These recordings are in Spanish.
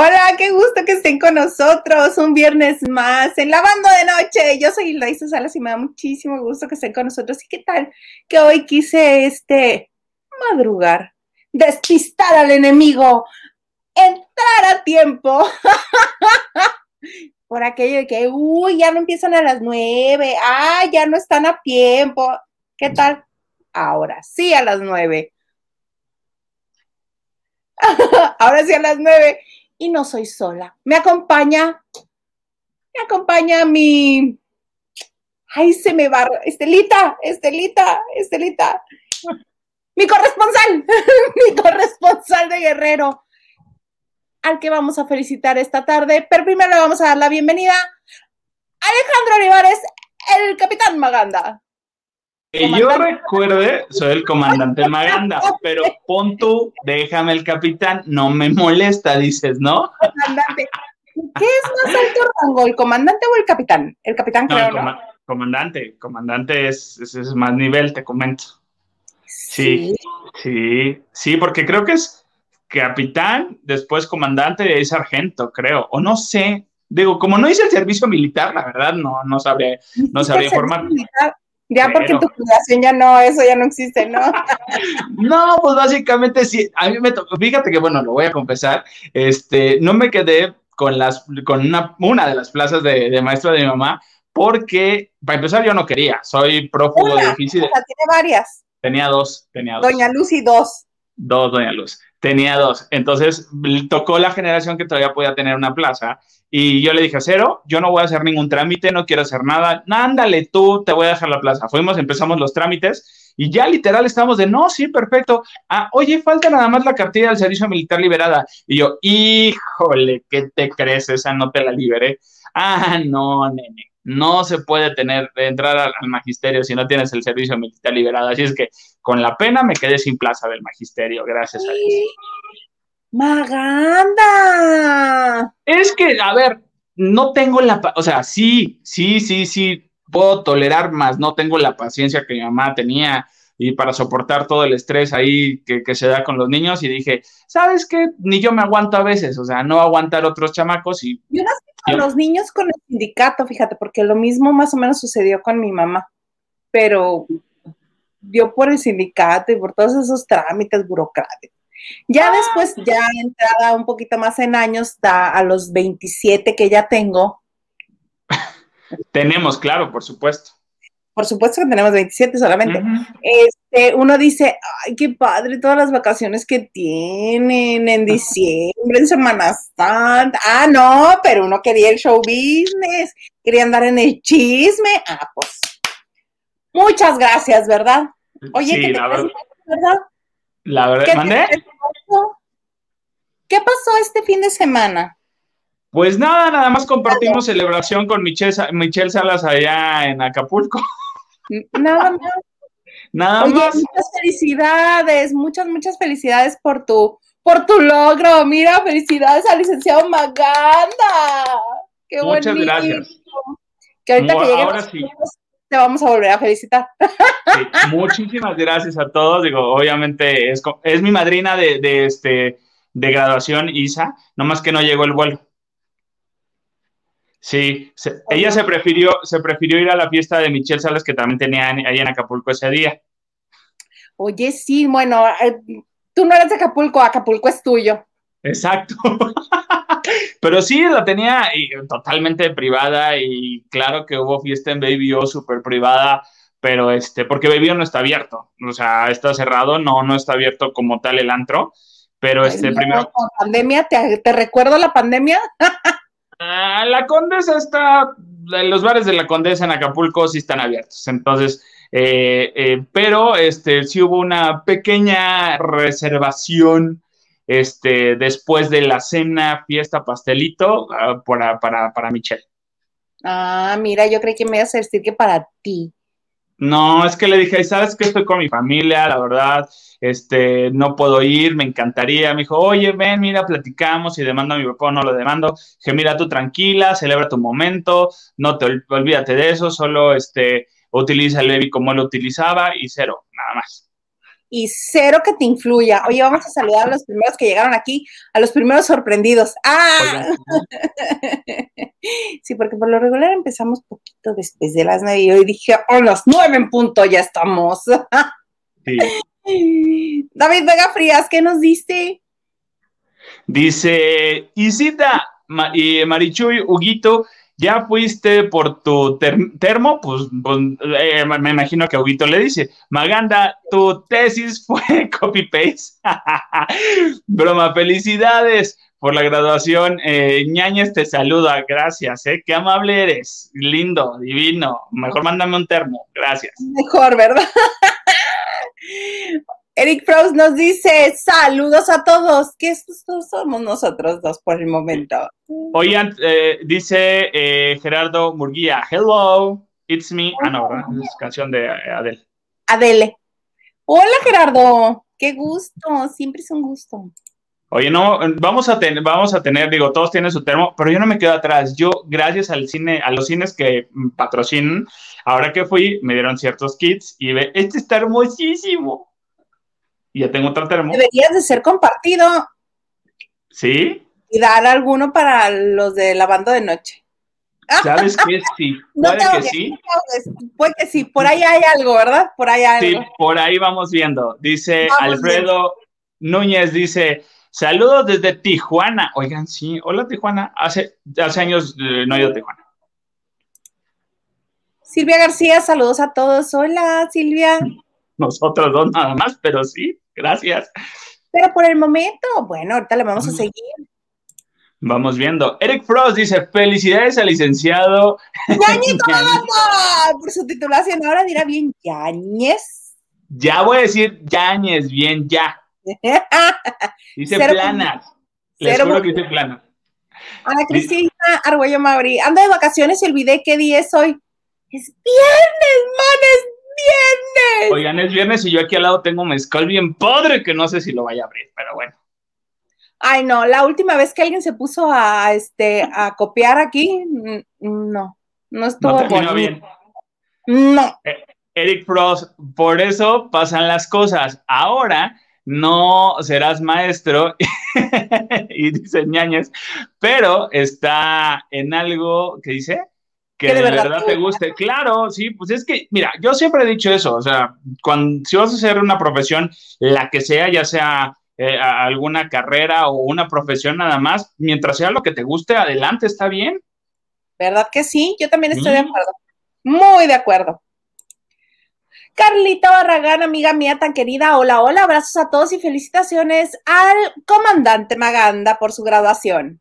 Hola, qué gusto que estén con nosotros un viernes más en Lavando de Noche. Yo soy Hilda Salas y me da muchísimo gusto que estén con nosotros. ¿Y qué tal? Que hoy quise este madrugar, despistar al enemigo, entrar a tiempo. Por aquello de que, uy, ya no empiezan a las nueve, ah, ya no están a tiempo. ¿Qué tal? Ahora sí a las nueve. Ahora sí a las nueve y no soy sola. Me acompaña, me acompaña mi, ay, se me va, Estelita, Estelita, Estelita, mi corresponsal, mi corresponsal de Guerrero, al que vamos a felicitar esta tarde, pero primero le vamos a dar la bienvenida a Alejandro Olivares, el capitán Maganda. Que yo recuerde, soy el comandante Maganda, pero pon tú, déjame el capitán, no me molesta, dices, ¿no? Comandante. ¿Qué es más alto rango, el comandante o el capitán? El capitán, no, creo, ¿no? Comandante, comandante es, es, más nivel, te comento. Sí, sí, sí, porque creo que es capitán, después comandante y sargento, creo, o no sé. Digo, como no hice el servicio militar, la verdad, no, no sabría, no sabría formar. Ya porque tu fundación ya no, eso ya no existe, ¿no? no, pues básicamente sí. A mí me tocó, fíjate que bueno, lo voy a confesar, este, no me quedé con las, con una, una de las plazas de, de maestra de mi mamá, porque para empezar yo no quería, soy prófugo de oficio. O sea, tiene varias. Tenía dos, tenía dos. Doña Luz y dos. Dos, Doña Luz. Tenía dos. Entonces tocó la generación que todavía podía tener una plaza y yo le dije, cero, yo no voy a hacer ningún trámite, no quiero hacer nada. Ándale tú, te voy a dejar la plaza. Fuimos, empezamos los trámites y ya literal estamos de, no, sí, perfecto. Ah, oye, falta nada más la cartilla del servicio militar liberada. Y yo, híjole, ¿qué te crees? Esa no te la liberé. Ah, no, nene. No se puede tener, entrar al, magisterio si no tienes el servicio militar liberado. Así es que con la pena me quedé sin plaza del magisterio, gracias a Dios. Maganda. Es que, a ver, no tengo la, o sea, sí, sí, sí, sí, puedo tolerar más, no tengo la paciencia que mi mamá tenía y para soportar todo el estrés ahí que, se da con los niños y dije, ¿sabes qué? Ni yo me aguanto a veces, o sea, no aguantar otros chamacos y... Yo no sé con los niños con el sindicato, fíjate, porque lo mismo más o menos sucedió con mi mamá, pero yo por el sindicato y por todos esos trámites burocráticos ya después, ya entrada un poquito más en años, da a los 27 que ya tengo. Tenemos, claro, por supuesto. Por supuesto que tenemos 27 solamente. este, uno dice, ay, qué padre todas las vacaciones que tienen en diciembre, en Semana Santa. Ah, no, pero uno quería el show business, quería andar en el chisme. Ah, pues. Muchas gracias, ¿verdad? Oye, ¿qué te verdad. ¿verdad? La verdad, ¿Qué, ¿Qué pasó este fin de semana? Pues nada, nada más compartimos celebración con Michelle, Michelle Salas allá en Acapulco. Nada más. Nada más. Muchas felicidades, muchas, muchas felicidades por tu, por tu logro. Mira, felicidades al licenciado Maganda. Qué Muchas gracias. Que ahorita que lleguemos te vamos a volver a felicitar. muchísimas gracias a todos. Digo, obviamente es, es mi madrina de, este, de graduación, Isa, nomás que no llegó el vuelo. Sí, ella se prefirió, se prefirió ir a la fiesta de Michelle Salas que también tenía ahí en Acapulco ese día. Oye, sí, bueno, eh, tú no eres de Acapulco, Acapulco es tuyo. Exacto. Pero sí, la tenía totalmente privada y claro que hubo fiesta en Baby O súper privada, pero este, porque Baby O no está abierto, o sea, está cerrado, no, no está abierto como tal el antro, pero este, primero... pandemia, ¿te, recuerdo la pandemia? Ah, la Condesa está, los bares de la Condesa en Acapulco sí están abiertos, entonces... Eh, eh, pero este, sí hubo una pequeña reservación este, después de la cena, fiesta, pastelito, ah, para, para, para Michelle. Ah, mira, yo creí que me ibas a decir que para ti. No, es que le dije, ¿sabes que estoy con mi familia? La verdad, este, no puedo ir, me encantaría. Me dijo, oye, ven, mira, platicamos y demando a mi papá, no lo demando. Dije, mira, tú tranquila, celebra tu momento, no te olvídate de eso, solo este, utiliza el baby como lo utilizaba y cero, nada más. Y cero que te influya. Oye, vamos a saludar a los primeros que llegaron aquí, a los primeros sorprendidos. ¡Ah! sí, porque por lo regular empezamos poquito después de las nueve y hoy dije, oh, las nueve en punto ya estamos. sí. David Vega Frías, ¿qué nos diste? Dice Isita y Marichuy, Huguito, ¿ya fuiste por tu termo? Pues, pues eh, me imagino que Huguito le dice, Maganda, tu tesis fue copy-paste. Broma, felicidades por la graduación. Eh, Ñañez te saluda, gracias, ¿eh? Qué amable eres, lindo, divino. Mejor mándame un termo, gracias. Mejor, ¿verdad? Eric Frost nos dice, saludos a todos, que somos nosotros dos por el momento. Oigan, eh, dice eh, Gerardo Murguía, hello, it's me. Ah, no, es canción de Adele. Adele. Hola Gerardo, qué gusto, siempre es un gusto. Oye, no, vamos a tener, vamos a tener, digo, todos tienen su termo, pero yo no me quedo atrás. Yo, gracias al cine, a los cines que patrocinan, ahora que fui, me dieron ciertos kits y ve, este está hermosísimo y ya tengo otro termo. Deberías de ser compartido. ¿Sí? Y dar alguno para los de lavando de noche. ¿Sabes qué? Sí. Puede que, sí. Puede que sí. Por ahí hay algo, ¿verdad? Por ahí hay algo. Sí, por ahí vamos viendo. Dice Alfredo Núñez, dice, saludos desde Tijuana. Oigan, sí. Hola, Tijuana. Hace, hace años eh, no he ido a Tijuana. Silvia García, saludos a todos. Hola, Silvia. Nosotros dos nada más, pero sí. Gracias. Pero por el momento, bueno, ahorita le vamos a seguir. Vamos viendo. Eric Frost dice: Felicidades al licenciado. ¡Yañez Por su titulación, ahora dirá bien Yañez. Ya voy a decir Yañez, bien, ya. dice planas. Les juro que dice planas. Ana Cristina Arguello Mauri, anda de vacaciones y olvidé qué día es hoy. Es viernes, manes viernes! Oigan, es viernes y yo aquí al lado tengo mezcal bien padre que no sé si lo vaya a abrir, pero bueno. Ay, no, la última vez que alguien se puso a, este, a copiar aquí, no, no estuvo no bien. No. Eh, Eric Frost, por eso pasan las cosas. Ahora no serás maestro y dice ñañez, pero está en algo que dice que, de, verdad, te guste. Claro, sí, pues es que, mira, yo siempre he dicho eso, o sea, cuando, si vas a hacer una profesión, la que sea, ya sea eh, alguna carrera o una profesión nada más, mientras sea lo que te guste, adelante, está bien. ¿Verdad que sí? Yo también estoy de acuerdo. Muy de acuerdo. Carlita Barragán, amiga mía tan querida, hola, hola, abrazos a todos y felicitaciones al comandante Maganda por su graduación.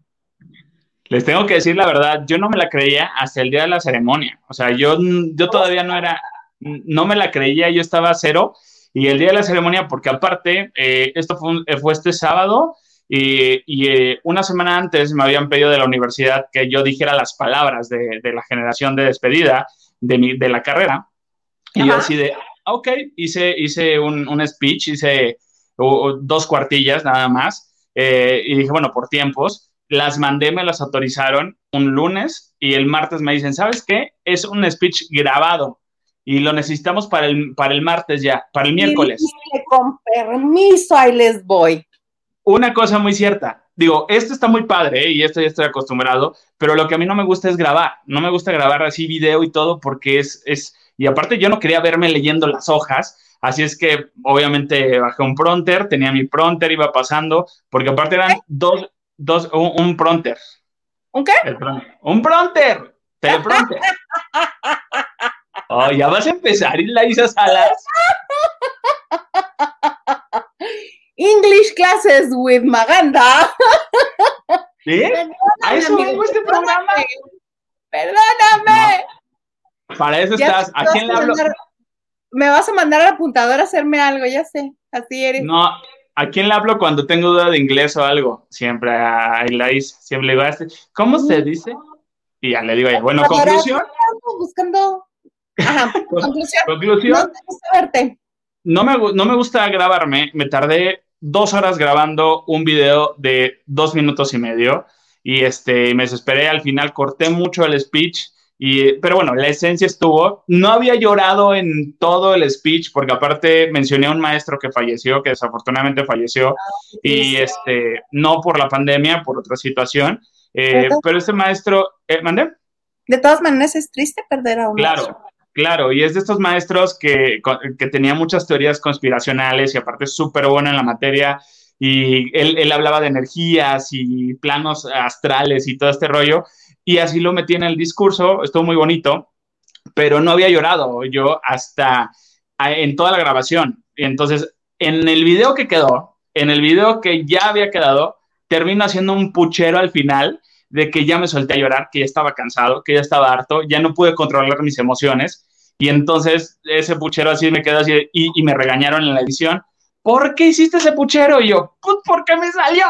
Les tengo que decir la verdad, yo no me la creía hasta el día de la ceremonia. O sea, yo, yo todavía no era, no me la creía, yo estaba cero. Y el día de la ceremonia, porque aparte, eh, esto fue, fue, este sábado y, y eh, una semana antes me habían pedido de la universidad que yo dijera las palabras de, de la generación de despedida de, mi, de la carrera. Y yo así de, ok, hice, hice un, un speech, hice dos cuartillas nada más. Eh, y dije, bueno, por tiempos las mandé, me las autorizaron un lunes y el martes me dicen, ¿sabes qué? Es un speech grabado y lo necesitamos para el, para el martes ya, para el miércoles. con permiso, ahí les voy. Una cosa muy cierta, digo, esto está muy padre ¿eh? y esto ya estoy acostumbrado, pero lo que a mí no me gusta es grabar, no me gusta grabar así video y todo porque es, es, y aparte yo no quería verme leyendo las hojas, Así es que obviamente bajé un pronter, tenía mi pronter, iba pasando, porque aparte eran dos, dos, un, pronter. ¿Un qué? Un pronter. Teleprompter. oh, ya vas a empezar, Isa Salas. English classes with Maganda. ¿Sí? ¿A eso vengo este programa? Perdóname. Para eso estás. ¿A quién le hablo? me vas a mandar al apuntador a hacerme algo, ya sé. Así eres. No, ¿A quién le hablo cuando tengo duda de inglés o algo? Siempre a Ilaís, siempre le digo, este, ¿cómo se dice? Y ya le digo, bueno, conclusión. Buscando. Ajá, conclusión. conclusión. No, me, no me gusta grabarme, me tardé dos horas grabando un video de dos minutos y medio y este, me desesperé, al final corté mucho el speech Y, pero bueno, la esencia estuvo. No había llorado en todo el speech, porque aparte mencioné a un maestro que falleció, que desafortunadamente falleció, y este, no por la pandemia, por otra situación. Eh, pero este maestro, ¿eh, ¿mandé? De todas maneras es triste perder a un Claro, claro, y es de estos maestros que, que tenía muchas teorías conspiracionales y aparte es súper bueno en la materia y él, él, hablaba de energías y planos astrales y todo este rollo, y así lo metí en el discurso, estuvo muy bonito, pero no había llorado yo hasta en toda la grabación. Entonces, en el video que quedó, en el video que ya había quedado, termino haciendo un puchero al final de que ya me solté a llorar, que ya estaba cansado, que ya estaba harto, ya no pude controlar mis emociones. Y entonces ese puchero así me quedó así y, y me regañaron en la edición ¿por qué hiciste ese puchero? Y yo, pues, ¿por qué me salió?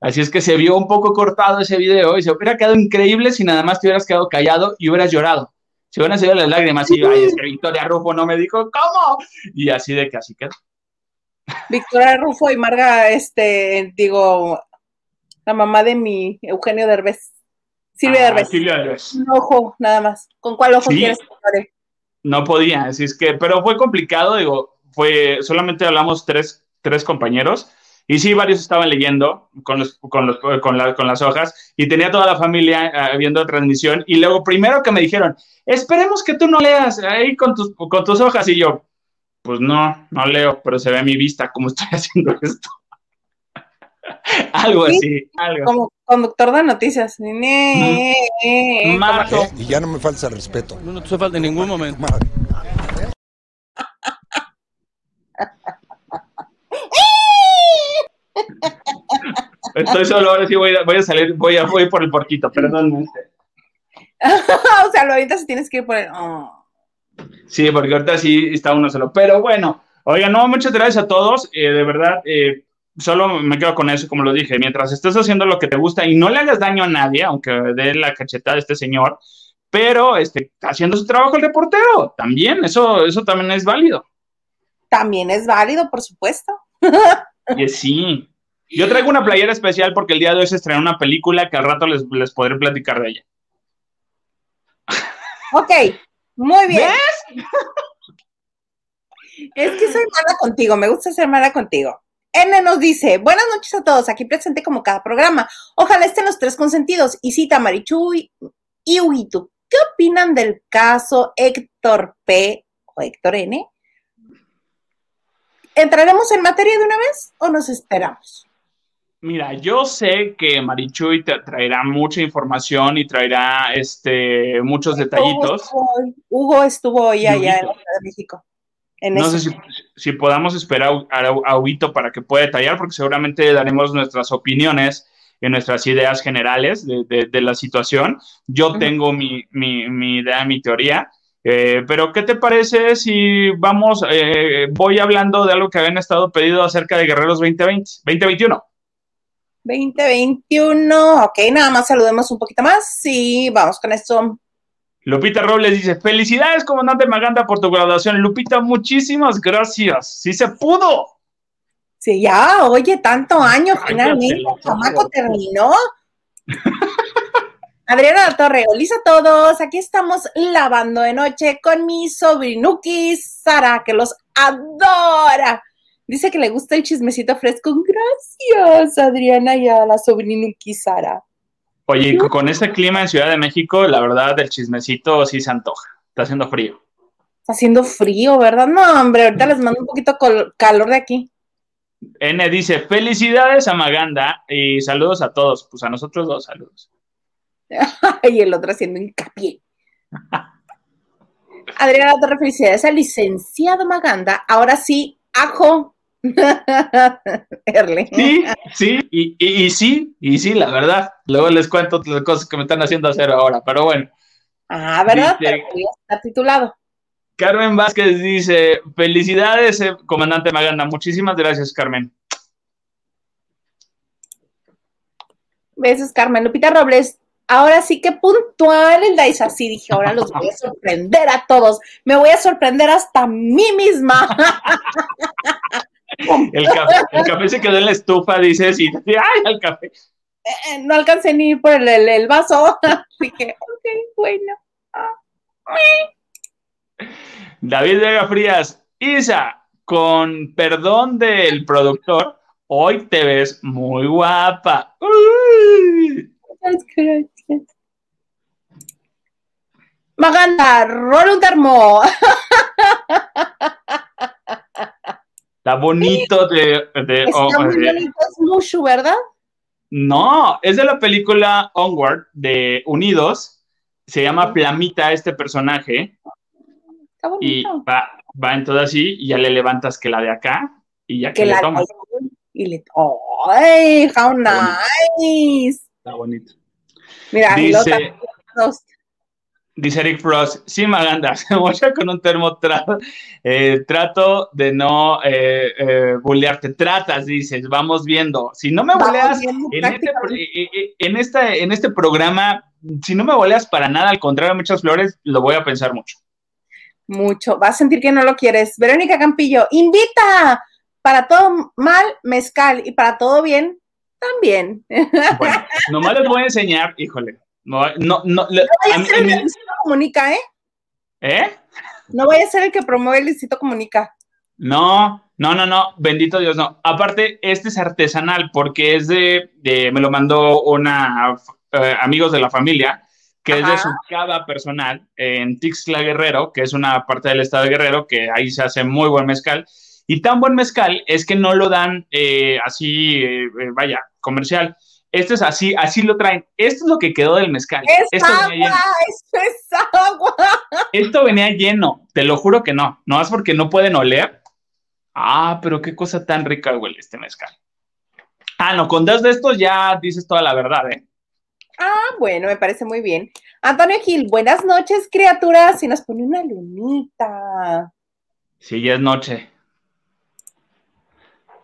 Así es que se vio un poco cortado ese video y se hubiera quedado increíble si nada más te hubieras quedado callado y hubieras llorado. Se hubieran salido las lágrimas y, ay, es que Victoria Rufo no me dijo, ¿cómo? Y así de que así quedó. Victoria Rufo y Marga, este, digo, la mamá de mi Eugenio Derbez. Silvia ah, Derbez. Silvia Derbez. Un ojo, nada más. ¿Con cuál ojo quieres que No podía, así es que, pero fue complicado, digo, fue, solamente hablamos tres, tres compañeros, y sí, varios estaban leyendo con, los, con, los, con, con, las hojas y tenía toda la familia eh, viendo la transmisión. Y luego, primero que me dijeron, esperemos que tú no leas ahí con tus, con tus hojas. Y yo, pues no, no leo, pero se ve mi vista cómo estoy haciendo esto. algo así, algo. Como conductor de noticias. Eh, y ya no me falta respeto. No, no te falta en ningún momento. Estoy solo, ahora sí voy a, voy a salir, voy a voy por el porquito, perdón. o sea, ahorita si tienes que ir por el... Oh. Sí, porque ahorita sí está uno solo. Pero bueno, oiga, no, muchas gracias a todos. Eh, de verdad, eh, solo me quedo con eso, como lo dije. Mientras estés haciendo lo que te gusta y no le hagas daño a nadie, aunque dé la cachetada a este señor, pero este, haciendo su trabajo el reportero, también, eso, eso también es válido. También es válido, por supuesto. Y sí. Yo traigo una playera especial porque el día de hoy se estrena una película que al rato les, les podré platicar de ella. Ok, muy bien. Es que soy mala contigo, me gusta ser mala contigo. N nos dice, buenas noches a todos, aquí presente como cada programa. Ojalá estén los tres consentidos. Y cita Marichu y Huguito. ¿Qué opinan del caso Héctor P o Héctor N? ¿Entraremos en materia de una vez o nos esperamos? Mira, yo sé que Marichuy te traerá mucha información y traerá este, muchos detallitos. Hugo estuvo hoy allá en México. no sé si, podamos esperar a, a Huito para que pueda detallar, porque seguramente daremos nuestras opiniones y nuestras ideas generales de, la situación. Yo tengo mi, mi idea, mi teoría, eh, pero, ¿qué te parece si vamos, eh, voy hablando de algo que habían estado pedido acerca de Guerreros 2020, 2021? 2021, ok, nada más saludemos un poquito más y vamos con esto. Lupita Robles dice, felicidades, comandante Maganda, por tu graduación. Lupita, muchísimas gracias. Sí se pudo. Sí, ya, oye, tanto año, finalmente, el chamaco terminó. Adriana La Torre, hola a todos. Aquí estamos lavando de noche con mi sobrinuki Sara, que los adora. Dice que le gusta el chismecito fresco. Gracias, Adriana, y a la sobrinuki Sara. Oye, con este clima en Ciudad de México, la verdad, el chismecito sí se antoja. Está haciendo frío. Está haciendo frío, ¿verdad? No, hombre, ahorita les mando un poquito calor de aquí. N dice, felicidades a Maganda y saludos a todos. Pues a nosotros dos, saludos. y el otro haciendo hincapié. Adriana Torre, felicidades al licenciado Maganda. Ahora sí, ajo. Sí, sí, y, sí, y sí, la verdad. Luego les cuento las cosas que me están haciendo hacer ahora, pero bueno. Ah, ¿verdad? pero está titulado. Carmen Vázquez dice: Felicidades, eh, comandante Maganda. Muchísimas gracias, Carmen. Besos, Carmen. Lupita Robles, ahora sí que puntual el Dice así dije, ahora los voy a sorprender a todos, me voy a sorprender hasta a mí misma. el, café, se quedó en la estufa, dices, y ¡ay, el café! Eh, eh, no alcancé ni por el, el, vaso, así que, ok, bueno, David Vega Frías, Isa, con perdón del productor, hoy te ves muy guapa. Maganda, rol un termo. Está bonito de... Está muy bonito, es Mushu, ¿verdad? No, es de la película Onward de Unidos. Se llama Plamita este personaje. Está bonito. Y va, va en todo así y ya le levantas que la de acá y ya que, Que le tomas. y le ¡Ay! How nice. Está bonito. Mira, Dice, los- dice Eric Frost, sí, Maganda, se mocha con un termo tra- eh, trato de no eh, eh, bullearte. Tratas, dices, vamos viendo. Si no me buleas en este, eh, en, este, en este programa, si no me boleas para nada, al contrario, muchas flores, lo voy a pensar mucho. Mucho. Vas a sentir que no lo quieres. Verónica Campillo, invita. Para todo mal, mezcal. Y para todo bien, también. Bueno, nomás les voy a enseñar, híjole. No, no, no, le- No a a mí- ser el que Luisito Comunica, ¿eh? ¿Eh? No vaya a ser el que promueve el Luisito Comunica. No, no, no, no, bendito Dios, no. Aparte, este es artesanal porque es de, de- me lo mandó una, eh, amigos de la familia, que es de su cava personal en Tixla Guerrero, que es una parte del estado de Guerrero, que ahí se hace muy buen mezcal. Y tan buen mezcal es que no lo dan eh, así, eh, eh, vaya, comercial. Este es así, así lo traen. Esto es lo que quedó del mezcal. Es Esto venía lleno. agua, esto es agua. Esto venía lleno, te lo juro que no. No es porque no pueden oler. Ah, pero qué cosa tan rica huele este mezcal. Ah, no, con dos de estos ya dices toda la verdad, ¿eh? Ah, bueno, me parece muy bien. Antonio Gil, buenas noches, criaturas. Y nos pone una lunita. Sí, ya es noche.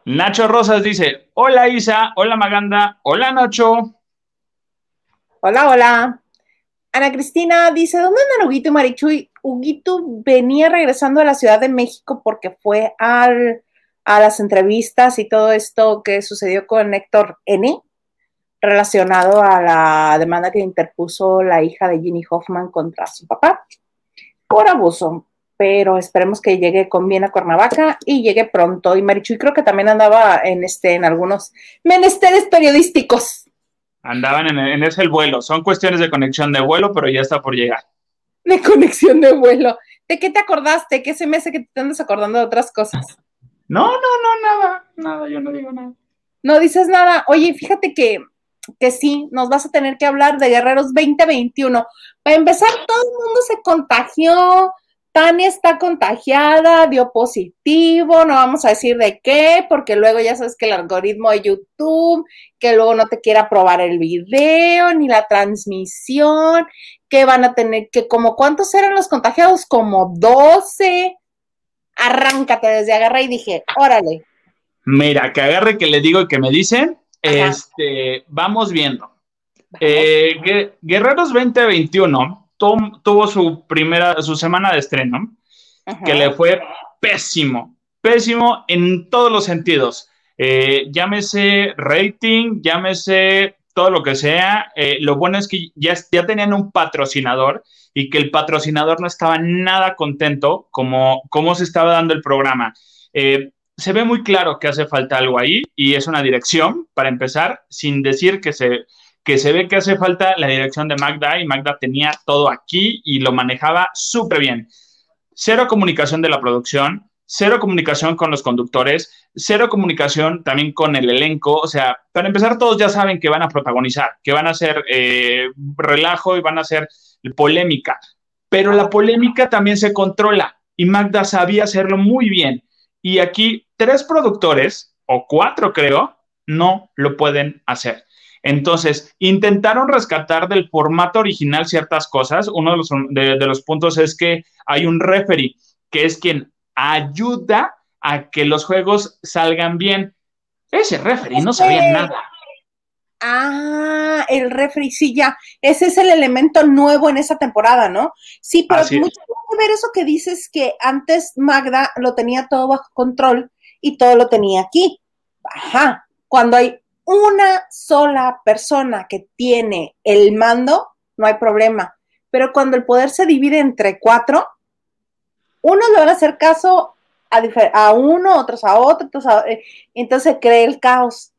Nacho Rosas dice: Hola Isa, hola Maganda, hola Nacho. Hola, hola. Ana Cristina dice, ¿dónde andan Huguito y Marichuy? Huguito venía regresando a la Ciudad de México porque fue al, a las entrevistas y todo esto que sucedió con Héctor N. relacionado a la demanda que interpuso la hija de Ginny Hoffman contra su papá por abuso. Pero esperemos que llegue con bien a Cuernavaca y llegue pronto. Y Marichuy creo que también andaba en, este, en algunos menesteres periodísticos. Andaban en, en ese el vuelo. Son cuestiones de conexión de vuelo, pero ya está por llegar. de conexión de vuelo. ¿De qué te acordaste? ¿Qué se me hace que te andas acordando de otras cosas? No, no, no, nada, nada, yo no digo nada. No dices nada. Oye, fíjate que, que sí, nos vas a tener que hablar de Guerreros 2021. Para empezar, todo el mundo se contagió. Tania está contagiada, dio positivo, no vamos a decir de qué, porque luego ya sabes que el algoritmo de YouTube, que luego no te quiera probar el video ni la transmisión, que van a tener que, como cuántos eran los contagiados, como 12. Arráncate desde agarra y dije, órale. Mira, que agarre que le digo y que me dicen, Ajá. este, vamos viendo. Eh, Gue- Guerreros 2021 tu- tuvo su primera, su semana de estreno, Ajá. que le fue pésimo, pésimo en todos los sentidos. Eh, llámese rating, llámese todo lo que sea. Eh, lo bueno es que ya, ya tenían un patrocinador y que el patrocinador no estaba nada contento como, como se estaba dando el programa. Eh, se ve muy claro que hace falta algo ahí y es una dirección, para empezar, sin decir que se, que se ve que hace falta la dirección de Magda y Magda tenía todo aquí y lo manejaba súper bien. Cero comunicación de la producción, cero comunicación con los conductores, cero comunicación también con el elenco. O sea, para empezar, todos ya saben que van a protagonizar, que van a hacer eh, relajo y van a hacer polémica. Pero la polémica también se controla y Magda sabía hacerlo muy bien. Y aquí tres productores, o cuatro creo, no lo pueden hacer. Entonces, intentaron rescatar del formato original ciertas cosas. Uno de los, de, de los puntos es que hay un referee, que es quien ayuda a que los juegos salgan bien. Ese referee no sabía nada. Ah, el refri, sí, ya. Ese es el elemento nuevo en esa temporada, ¿no? Sí, pero mucho que ver eso que dices que antes Magda lo tenía todo bajo control y todo lo tenía aquí. Ajá. Cuando hay una sola persona que tiene el mando, no hay problema. pero cuando el poder se divide entre cuatro, unos le van a hacer caso a, uno, otros a otro, eh, entonces cree el caos.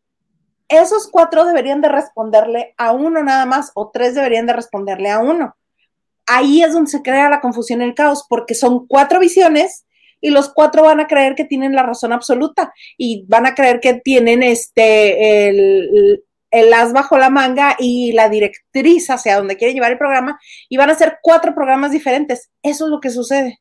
Esos cuatro deberían de responderle a uno nada más, o tres deberían de responderle a uno. Ahí es donde se crea la confusión y el caos, porque son cuatro visiones y los cuatro van a creer que tienen la razón absoluta y van a creer que tienen este el, el as bajo la manga y la directriz hacia donde quieren llevar el programa y van a ser cuatro programas diferentes. Eso es lo que sucede.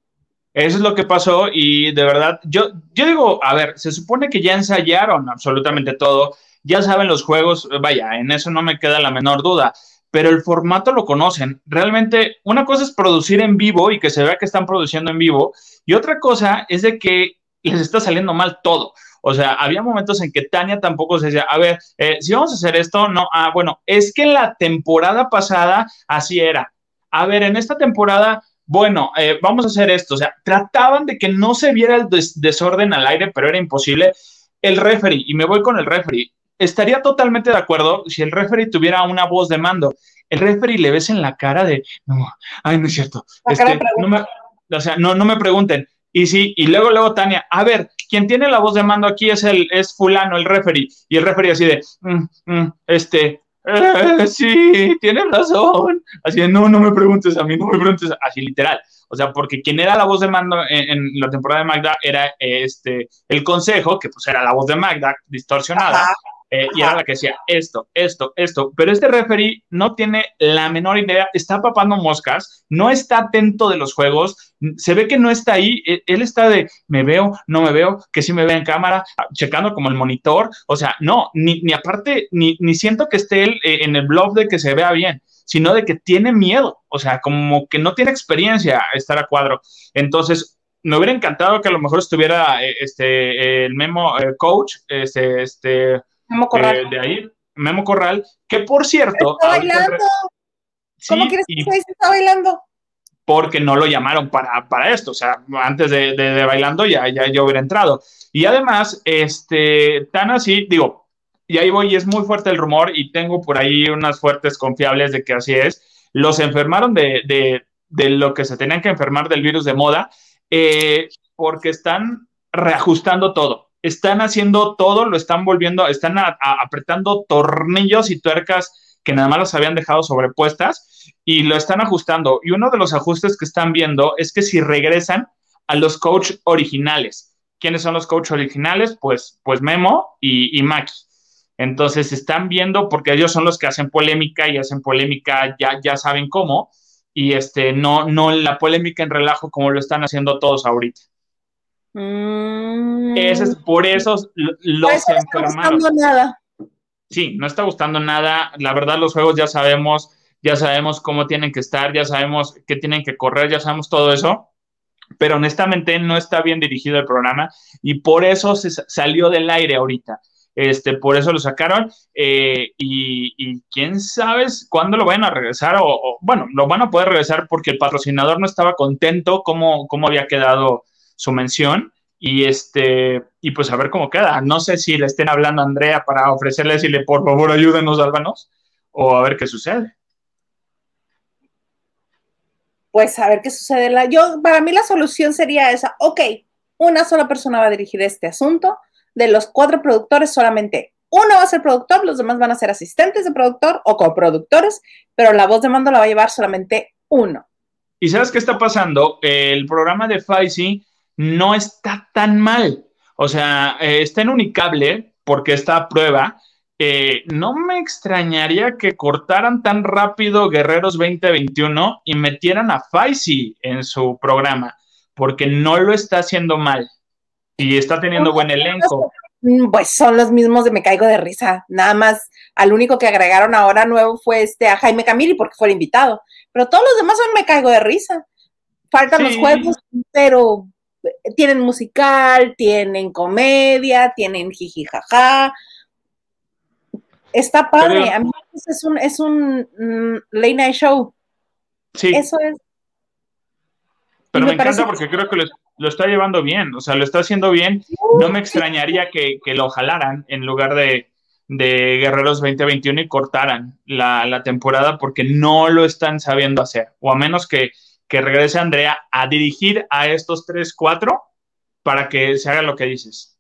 Eso es lo que pasó y de verdad, yo, yo digo, a ver, se supone que ya ensayaron absolutamente todo, ya saben los juegos, vaya, en eso no me queda la menor duda, pero el formato lo conocen. Realmente, una cosa es producir en vivo y que se vea que están produciendo en vivo, y otra cosa es de que les está saliendo mal todo. O sea, había momentos en que Tania tampoco se decía, a ver, eh, si vamos a hacer esto, no, ah, bueno, es que la temporada pasada así era. A ver, en esta temporada bueno, eh, vamos a hacer esto. O sea, trataban de que no se viera el desorden al aire, pero era imposible. El referee, y me voy con el referee, estaría totalmente de acuerdo si el referee tuviera una voz de mando. El referee le ves en la cara de, no, ay, no es cierto. Este, no me, o sea, no, no me pregunten. Y sí, y luego, luego Tania, a ver, quien tiene la voz de mando aquí es el, es fulano, el referee. Y el referee así de, mm, mm, este, eh, sí, tienes razón. Así de, no, no me preguntes a mí, no me preguntes, así literal. O sea, porque quien era la voz de mando en, la temporada de Magda era este, el consejo, que pues era la voz de Magda distorsionada. Eh, y era la que decía esto, esto, esto. Pero este referee no tiene la menor idea, está papando moscas, no está atento de los juegos, se ve que no está ahí, e, él está de me veo, no me veo, que sí me ve en cámara, ah, checando como el monitor. O sea, no, ni, ni aparte, ni, ni siento que esté él eh, en el blog de que se vea bien sino de que tiene miedo, o sea, como que no tiene experiencia estar a cuadro. Entonces, me hubiera encantado que a lo mejor estuviera eh, este el memo coach, este, este Memo Corral. Eh, de ahí, Memo Corral, que por cierto. Está bailando. ¿Cómo quieres que se está bailando? Porque no lo llamaron para, para esto, o sea, antes de, de, bailando ya, ya yo hubiera entrado. Y además, este, tan así, digo, y ahí voy, y es muy fuerte el rumor, y tengo por ahí unas fuertes confiables de que así es. Los enfermaron de, de, de lo que se tenían que enfermar del virus de moda, eh, porque están reajustando todo están haciendo todo, lo están volviendo, están apretando tornillos y tuercas que nada más los habían dejado sobrepuestas y lo están ajustando. Y uno de los ajustes que están viendo es que si regresan a los coach originales. ¿Quiénes son los coach originales? Pues, pues Memo y, y Maki. Entonces están viendo, porque ellos son los que hacen polémica y hacen polémica, ya, ya saben cómo, y este, no, no la polémica en relajo como lo están haciendo todos ahorita. Mm. es por eso los no está gustando nada. Sí, no está gustando nada. La verdad, los juegos ya sabemos, ya sabemos cómo tienen que estar, ya sabemos qué tienen que correr, ya sabemos todo eso. Pero honestamente no está bien dirigido el programa y por eso se salió del aire ahorita. Este, por eso lo sacaron eh, y, quién sabe cuándo lo van a regresar o, bueno, lo van a poder regresar porque el patrocinador no estaba contento cómo, cómo había quedado su mención y este y pues a ver cómo queda. No sé si le estén hablando a Andrea para ofrecerle decirle por favor ayúdenos, sálvanos o a ver qué sucede. Pues a ver qué sucede. La, yo para mí la solución sería esa. Ok, una sola persona va a dirigir este asunto. De los cuatro productores solamente uno va a ser productor, los demás van a ser asistentes de productor o coproductores, pero la voz de mando la va a llevar solamente uno. ¿Y sabes qué está pasando? El programa de Faisy no está tan mal. O sea, eh, está en Unicable porque está a prueba. Eh, no me extrañaría que cortaran tan rápido Guerreros 2021 y metieran a Faisy en su programa, porque no lo está haciendo mal y está teniendo buen elenco. Mm, pues son los mismos de Me Caigo de Risa. Nada más, al único que agregaron ahora nuevo fue este a Jaime Camili porque fue el invitado. Pero todos los demás son Me Caigo de Risa. Faltan los juegos, pero tienen musical, tienen comedia, tienen jijijaja. Está padre. a mí es un, es un mm, late night show. Sí. Eso es. Pero me, encanta porque creo que lo, está llevando bien, o sea, lo está haciendo bien. No me extrañaría que, lo jalaran en lugar de, de Guerreros 2021 y cortaran la, temporada porque no lo están sabiendo hacer. O a menos que, que regrese Andrea a dirigir a estos tres, cuatro para que se haga lo que dices.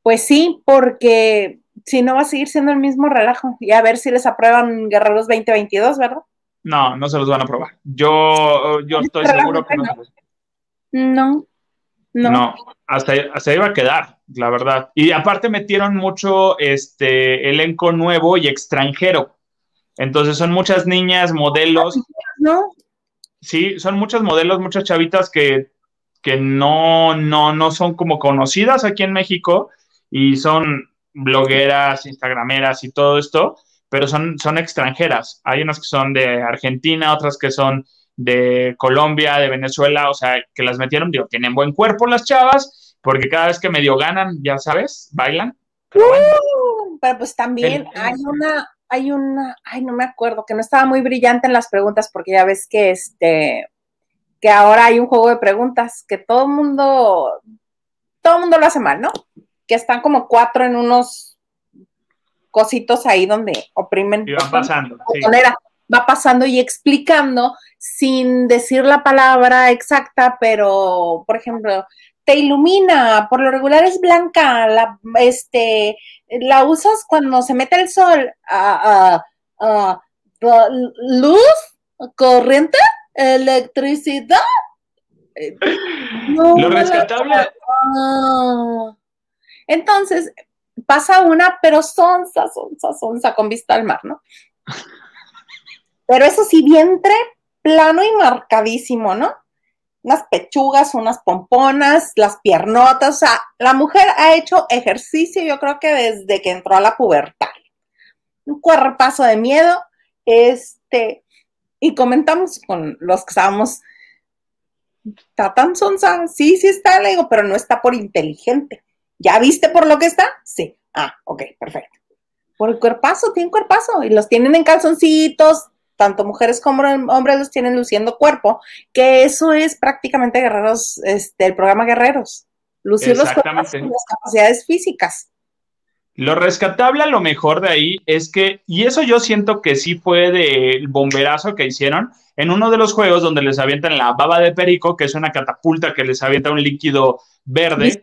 Pues sí, porque si no va a seguir siendo el mismo relajo y a ver si les aprueban Guerreros 2022, ¿verdad? No, no se los van a aprobar. Yo, yo estoy seguro que no. No, no. No, hasta, hasta va a quedar, la verdad. Y aparte metieron mucho este elenco nuevo y extranjero. Entonces son muchas niñas, modelos. ¿No? Sí, son muchas modelos, muchas chavitas que, que no, no, no son como conocidas aquí en México y son blogueras, instagrameras y todo esto, pero son, son extranjeras. Hay unas que son de Argentina, otras que son de Colombia, de Venezuela, o sea, que las metieron, digo, tienen buen cuerpo las chavas, porque cada vez que medio ganan, ya sabes, bailan. Pero, uh, pues también hay una, hay una, ay, no me acuerdo, que no estaba muy brillante en las preguntas, porque ya ves que este, que ahora hay un juego de preguntas que todo el mundo, todo el mundo lo hace mal, ¿no? Que están como cuatro en unos cositos ahí donde oprimen. Y van pasando. Sí. Va pasando y explicando sin decir la palabra exacta, pero, por ejemplo, te ilumina, por lo regular es blanca, la, este, la usas cuando se mete el sol, luz, corriente, electricidad. lo rescatable. Entonces, pasa una, pero sonsa, sonsa, sonsa, con vista al mar, ¿no? Pero eso sí, vientre plano y marcadísimo, ¿no? Unas pechugas, unas pomponas, las piernotas, o sea, la mujer ha hecho ejercicio yo creo que desde que entró a la pubertad. Un cuerpazo de miedo, este, y comentamos con los que estábamos, está tan sonsa, sí, sí está, le digo, pero no está por inteligente. ¿Ya viste por lo que está? Sí. Ah, ok, perfecto. Por el cuerpazo, tiene cuerpazo, y los tienen en calzoncitos, tanto mujeres como hombres los tienen luciendo cuerpo, que eso es prácticamente guerreros, este, el programa Guerreros, lucir los cuerpos las capacidades físicas. Lo rescatable a lo mejor de ahí es que, y eso yo siento que sí fue del bomberazo que hicieron en uno de los juegos donde les avientan la baba de perico, que es una catapulta que les avienta un líquido verde.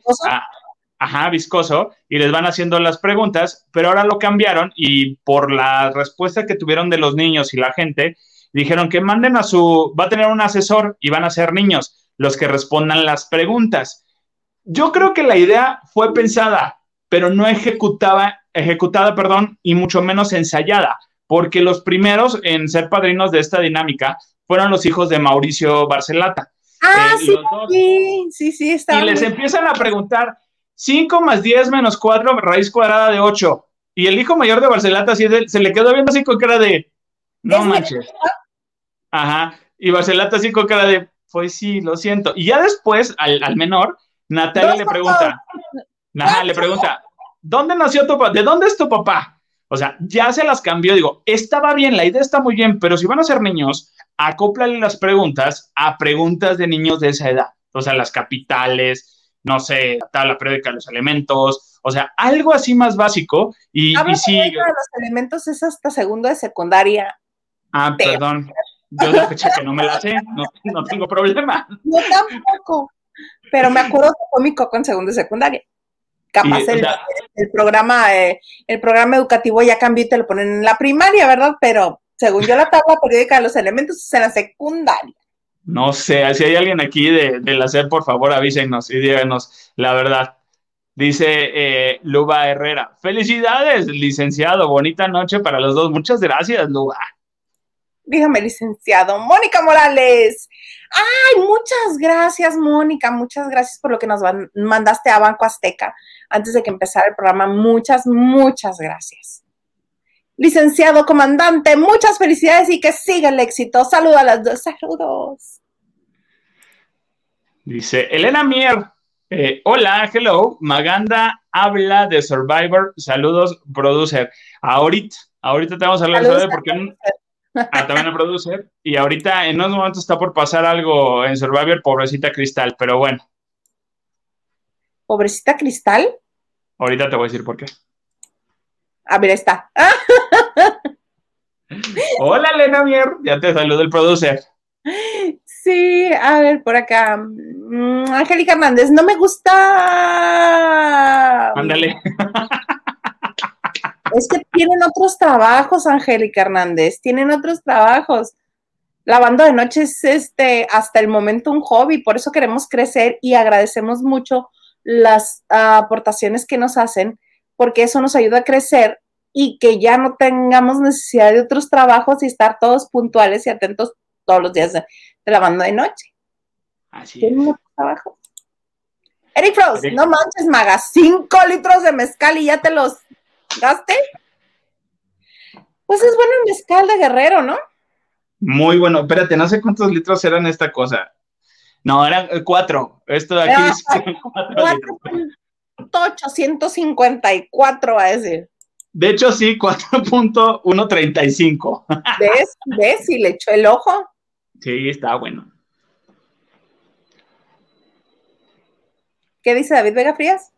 Ajá, viscoso, y les van haciendo las preguntas, pero ahora lo cambiaron y por la respuesta que tuvieron de los niños y la gente, dijeron que manden a su, va a tener un asesor y van a ser niños los que respondan las preguntas. Yo creo que la idea fue pensada, pero no ejecutaba, ejecutada, perdón, y mucho menos ensayada, porque los primeros en ser padrinos de esta dinámica fueron los hijos de Mauricio Barcelata. Ah, eh, sí, sí, sí, está. Y les empiezan a preguntar, 5 más 10 menos 4, raíz cuadrada de 8. Y el hijo mayor de Barcelata se le quedó viendo así con cara de, no manches. Ajá. Y Barcelata así con cara de, pues sí, lo siento. Y ya después, al, menor, Natalia le pregunta, Ajá, le pregunta, ¿dónde nació tu papá? ¿De dónde es tu papá? O sea, ya se las cambió. Digo, estaba bien, la idea está muy bien, pero si van a ser niños, acóplale las preguntas a preguntas de niños de esa edad. O sea, las capitales, no sé, la tabla periódica de los elementos, o sea, algo así más básico. Y, y sí. De los elementos es hasta segundo de secundaria. Ah, perdón. Yo de fecha que no me la sé, no, tengo problema. Yo tampoco. Pero me acuerdo que fue mi coco en segundo de secundaria. Capaz el, programa, eh, el programa educativo ya cambió y te lo ponen en la primaria, ¿verdad? Pero según yo, la tabla periódica de los elementos es en la secundaria. No sé, si hay alguien aquí de, la SEP, por favor avísenos y díganos la verdad. Dice eh, Luba Herrera, felicidades, licenciado, bonita noche para los dos. Muchas gracias, Luba. Dígame, licenciado. Mónica Morales. Ay, muchas gracias, Mónica. Muchas gracias por lo que nos mandaste a Banco Azteca antes de que empezara el programa. Muchas, muchas gracias. Licenciado comandante, muchas felicidades y que siga el éxito. Saludos a las dos. Saludos. Dice Elena Mier. Eh, hola, hello. Maganda habla de Survivor. Saludos, producer. Ahorita, ahorita te vamos a hablar de Survivor porque ah, también el producer. Y ahorita en unos momentos está por pasar algo en Survivor, pobrecita Cristal, pero bueno. ¿Pobrecita Cristal? Ahorita te voy a decir por qué. A ver, está. Hola, Lena Mier. Ya te saludo el producer. Sí, a ver, por acá. Mm, Angélica Hernández, no me gusta. Ándale. Es que tienen otros trabajos, Angélica Hernández, tienen otros trabajos. Lavando de noche es este, hasta el momento un hobby, por eso queremos crecer y agradecemos mucho las aportaciones que nos hacen, porque eso nos ayuda a crecer y que ya no tengamos necesidad de otros trabajos y estar todos puntuales y atentos todos los días de, lavando de noche. Así es. trabajo. Eric Frost, no manches, maga, cinco litros de mezcal y ya te los gaste. Pues es bueno el mezcal de guerrero, ¿no? Muy bueno. Espérate, no sé cuántos litros eran esta cosa. No, eran cuatro. Esto de aquí es cuatro 854 va a decir. De hecho, sí, 4.135. ¿Ves? ¿Ves? Y le echó el ojo. Sí, está bueno. ¿Qué dice David Vega Frías?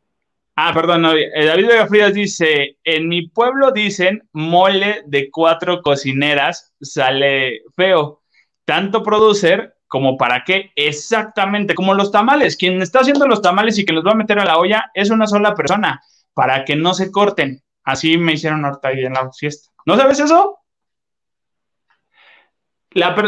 Ah, perdón, no, eh, David Vega Frías dice, en mi pueblo dicen mole de cuatro cocineras sale feo. Tanto producer como para qué, exactamente, como los tamales. Quien está haciendo los tamales y que los va a meter a la olla es una sola persona, para que no se corten. Así me hicieron ahorita ahí en la fiesta. ¿No sabes eso?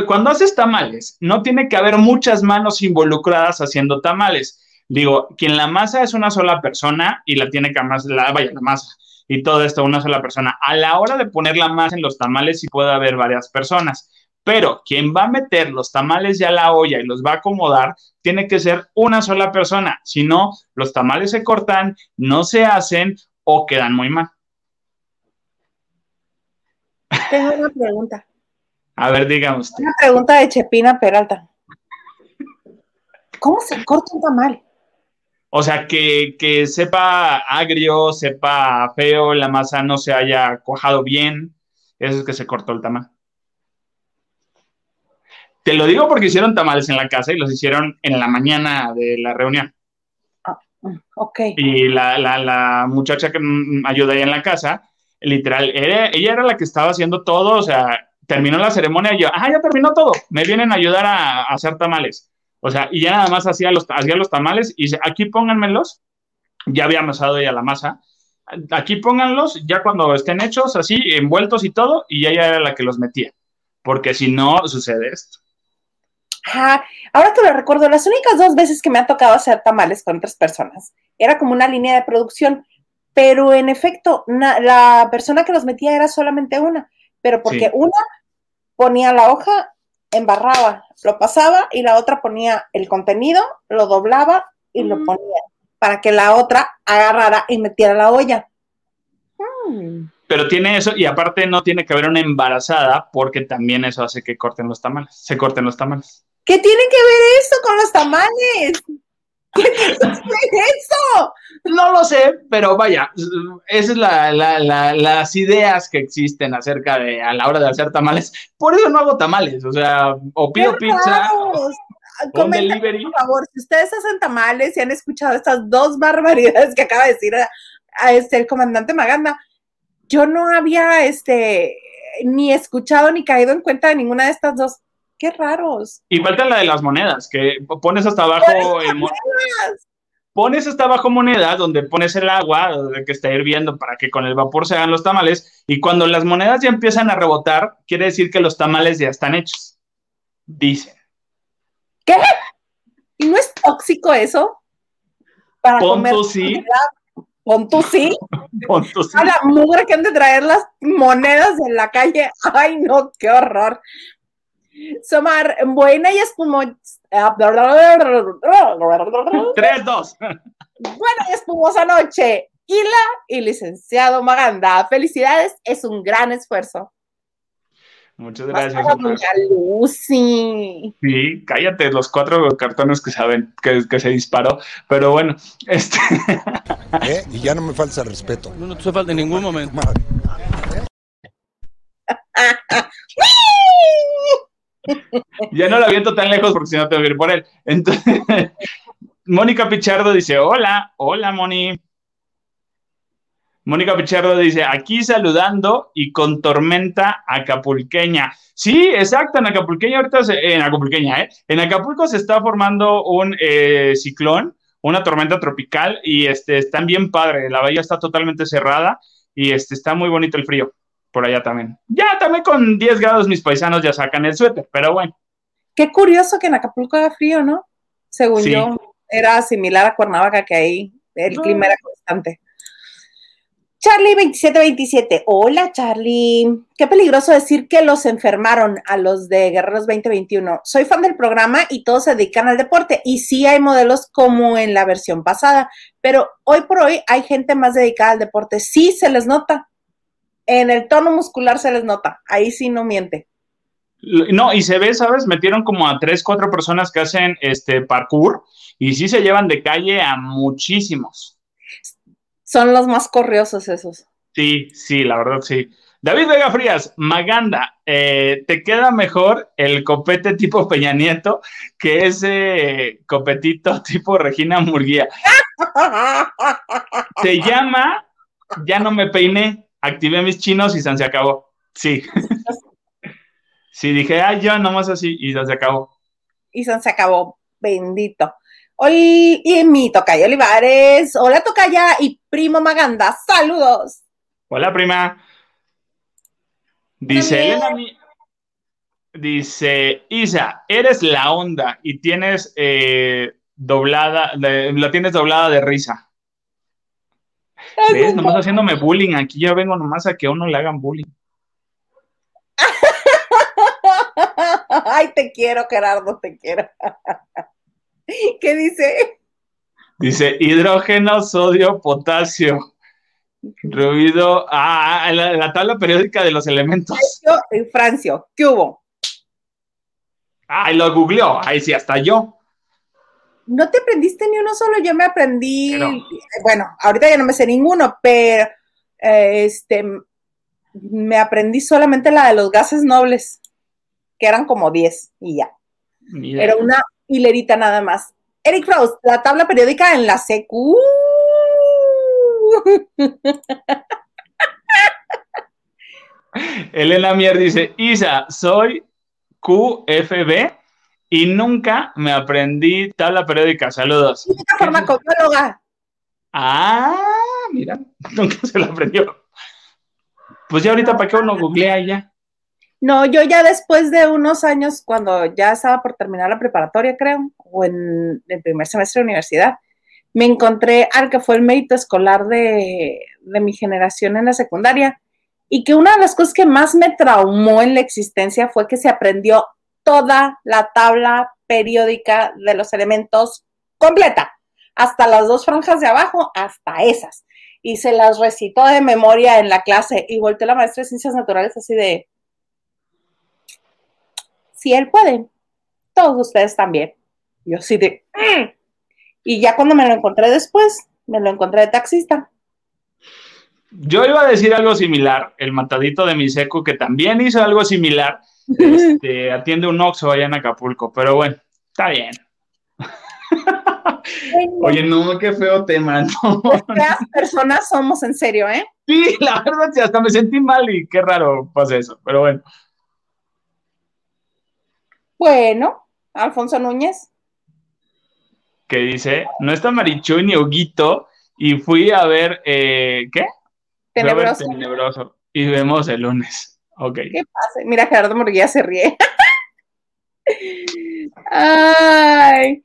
cuando haces tamales, no tiene que haber muchas manos involucradas haciendo tamales. Digo, quien la masa es una sola persona y la tiene que amasar, la, vaya, la masa y todo esto una sola persona. A la hora de poner la masa en los tamales sí puede haber varias personas, pero quien va a meter los tamales ya a la olla y los va a acomodar tiene que ser una sola persona, si no, los tamales se cortan, no se hacen o quedan muy mal. Tengo una pregunta. A ver, digamos. Una pregunta de Chepina Peralta. ¿Cómo se corta un tamal? O sea, que, sepa agrio, sepa feo, la masa no se haya cuajado bien. Eso es que se cortó el tamal. Te lo digo porque hicieron tamales en la casa y los hicieron en la mañana de la reunión. Ah, mm, ok. Y la, muchacha que ayuda ahí en la casa, literal, ella era la que estaba haciendo todo, o sea, terminó la ceremonia y yo, ah, ya terminó todo, me vienen a ayudar a, hacer tamales. O sea, y ya nada más hacía los, hacía los tamales y dice, aquí pónganmelos, ya había amasado ya la masa, aquí pónganlos ya cuando estén hechos, así, envueltos y todo, y ella era la que los metía, porque si no, sucede esto. Ajá, ahora que lo recuerdo, las únicas dos veces que me ha tocado hacer tamales con otras personas, era como una línea de producción, pero en efecto, la persona que los metía era solamente una, pero porque una ponía la hoja, embarraba, lo pasaba y la otra ponía el contenido, lo doblaba y lo ponía para que la otra agarrara y metiera la olla. Mm. Pero tiene eso y aparte no tiene que haber una embarazada porque también eso hace que corten los tamales, se corten los tamales. ¿Qué tiene que ver esto con los tamales? ¿Qué eso? No lo sé, pero vaya, esas son las ideas que existen acerca de a la hora de hacer tamales. Por eso no hago tamales, o sea, o pido pizza. Comenten, por favor, si ustedes hacen tamales y han escuchado estas dos barbaridades que acaba de decir a, este, el comandante Maganda, yo no había este, ni escuchado ni caído en cuenta de ninguna de estas dos Qué raros. Y falta la de las monedas, que pones hasta abajo el pones hasta abajo monedas donde pones el agua que está hirviendo para que con el vapor se hagan los tamales y cuando las monedas ya empiezan a rebotar, quiere decir que los tamales ya están hechos. Dicen. ¿Qué? ¿Y no es tóxico eso? Para Ponto sí. Ponto sí. Ponto sí. A la mugre que han de traer las monedas en la calle. Ay, no, qué horror. Somar, buena y espumosa. 3, 2. Buena y espumosa noche. Hila y licenciado Maganda. Felicidades, es un gran esfuerzo. Muchas gracias. Lucy. Sí, cállate, los cuatro cartones que saben que, que se disparó. Pero bueno, este. ¿Eh? Y ya no me falta respeto. No, no te falta en ningún momento. Ya no lo aviento tan lejos porque si no tengo que ir por él. Entonces, Mónica Pichardo dice, hola, hola Moni. Mónica Pichardo dice, aquí saludando y con tormenta acapulqueña. Sí, exacto, en Acapulqueña ahorita, en Acapulqueña, ¿eh? En Acapulco se está formando un eh, ciclón, una tormenta tropical y este, están bien padre, la bahía está totalmente cerrada y este, está muy bonito el frío por allá también. Ya también con 10 grados mis paisanos ya sacan el suéter, pero bueno. Qué curioso que en Acapulco haga frío, ¿no? Según yo, era similar a Cuernavaca, que ahí el clima era constante. Charlie 2727. Hola, Charlie. Qué peligroso decir que los enfermaron a los de Guerreros 2021. Soy fan del programa y todos se dedican al deporte. Y sí hay modelos como en la versión pasada, pero hoy por hoy hay gente más dedicada al deporte. Sí se les nota. En el tono muscular se les nota. Ahí sí no miente. No, y se ve, ¿sabes? Metieron como a tres, cuatro personas que hacen este parkour y sí se llevan de calle a muchísimos. Son los más corriosos esos. Sí, sí, la verdad sí. David Vega Frías, Maganda, eh, ¿te queda mejor el copete tipo Peña Nieto que ese copetito tipo Regina Murguía? Se llama Ya no me peiné, activé mis chinos y se acabó. Sí. Sí, dije, ay, yo nomás así y se acabó. Y se acabó, bendito. Hoy, y mi tocaya Olivares. Hola, tocaya y primo Maganda. Saludos. Hola, prima. Dice Elena, dice Isa, eres la onda y tienes eh, doblada, la tienes doblada de risa. ¿Ves? Nomás haciéndome bullying. Aquí yo vengo nomás a que a uno le hagan bullying. Ay, te quiero, Gerardo, te quiero. ¿Qué dice? Dice hidrógeno, sodio, potasio. Ruido. Ah, la, tabla periódica de los elementos. En Francio, ¿qué hubo? Ay, lo googleó. Ay, sí, hasta yo. No te aprendiste ni uno solo, yo me aprendí. Bueno, ahorita ya no me sé ninguno, pero eh, este me aprendí solamente la de los gases nobles, que eran como 10 y ya. Era una hilerita nada más. Eric Frost, la tabla periódica en la CQ. Elena Mier dice, Isa, soy QFB y nunca me aprendí tabla periódica. Saludos. farmacobióloga. Ah, mira, nunca se la aprendió. Pues ya ahorita, ¿para qué uno googlea ya? No, yo ya después de unos años, cuando ya estaba por terminar la preparatoria, creo, o en el primer semestre de universidad, me encontré al que fue el mérito escolar de, de mi generación en la secundaria y que una de las cosas que más me traumó en la existencia fue que se aprendió toda la tabla periódica de los elementos completa, hasta las dos franjas de abajo, hasta esas. Y se las recitó de memoria en la clase y volteó la maestra de ciencias naturales así de, si él puede, todos ustedes también. Yo sí de... Mm". Y ya cuando me lo encontré después, me lo encontré de taxista. Yo iba a decir algo similar, el matadito de mi seco, que también hizo algo similar, este, atiende un Oxxo allá en Acapulco, pero bueno, está bien. Oye, no, qué feo tema, ¿no? personas somos, en serio, ¿eh? Sí, la verdad, sí, hasta me sentí mal y qué raro pasa eso, pero bueno. Bueno, Alfonso Núñez. Que dice, no está Marichuy ni Huguito y fui a ver, eh, ¿qué? Tenebroso. Tenebroso. Y vemos el lunes. Ok. ¿Qué pasa? Mira, Gerardo Morguía se ríe. Ay.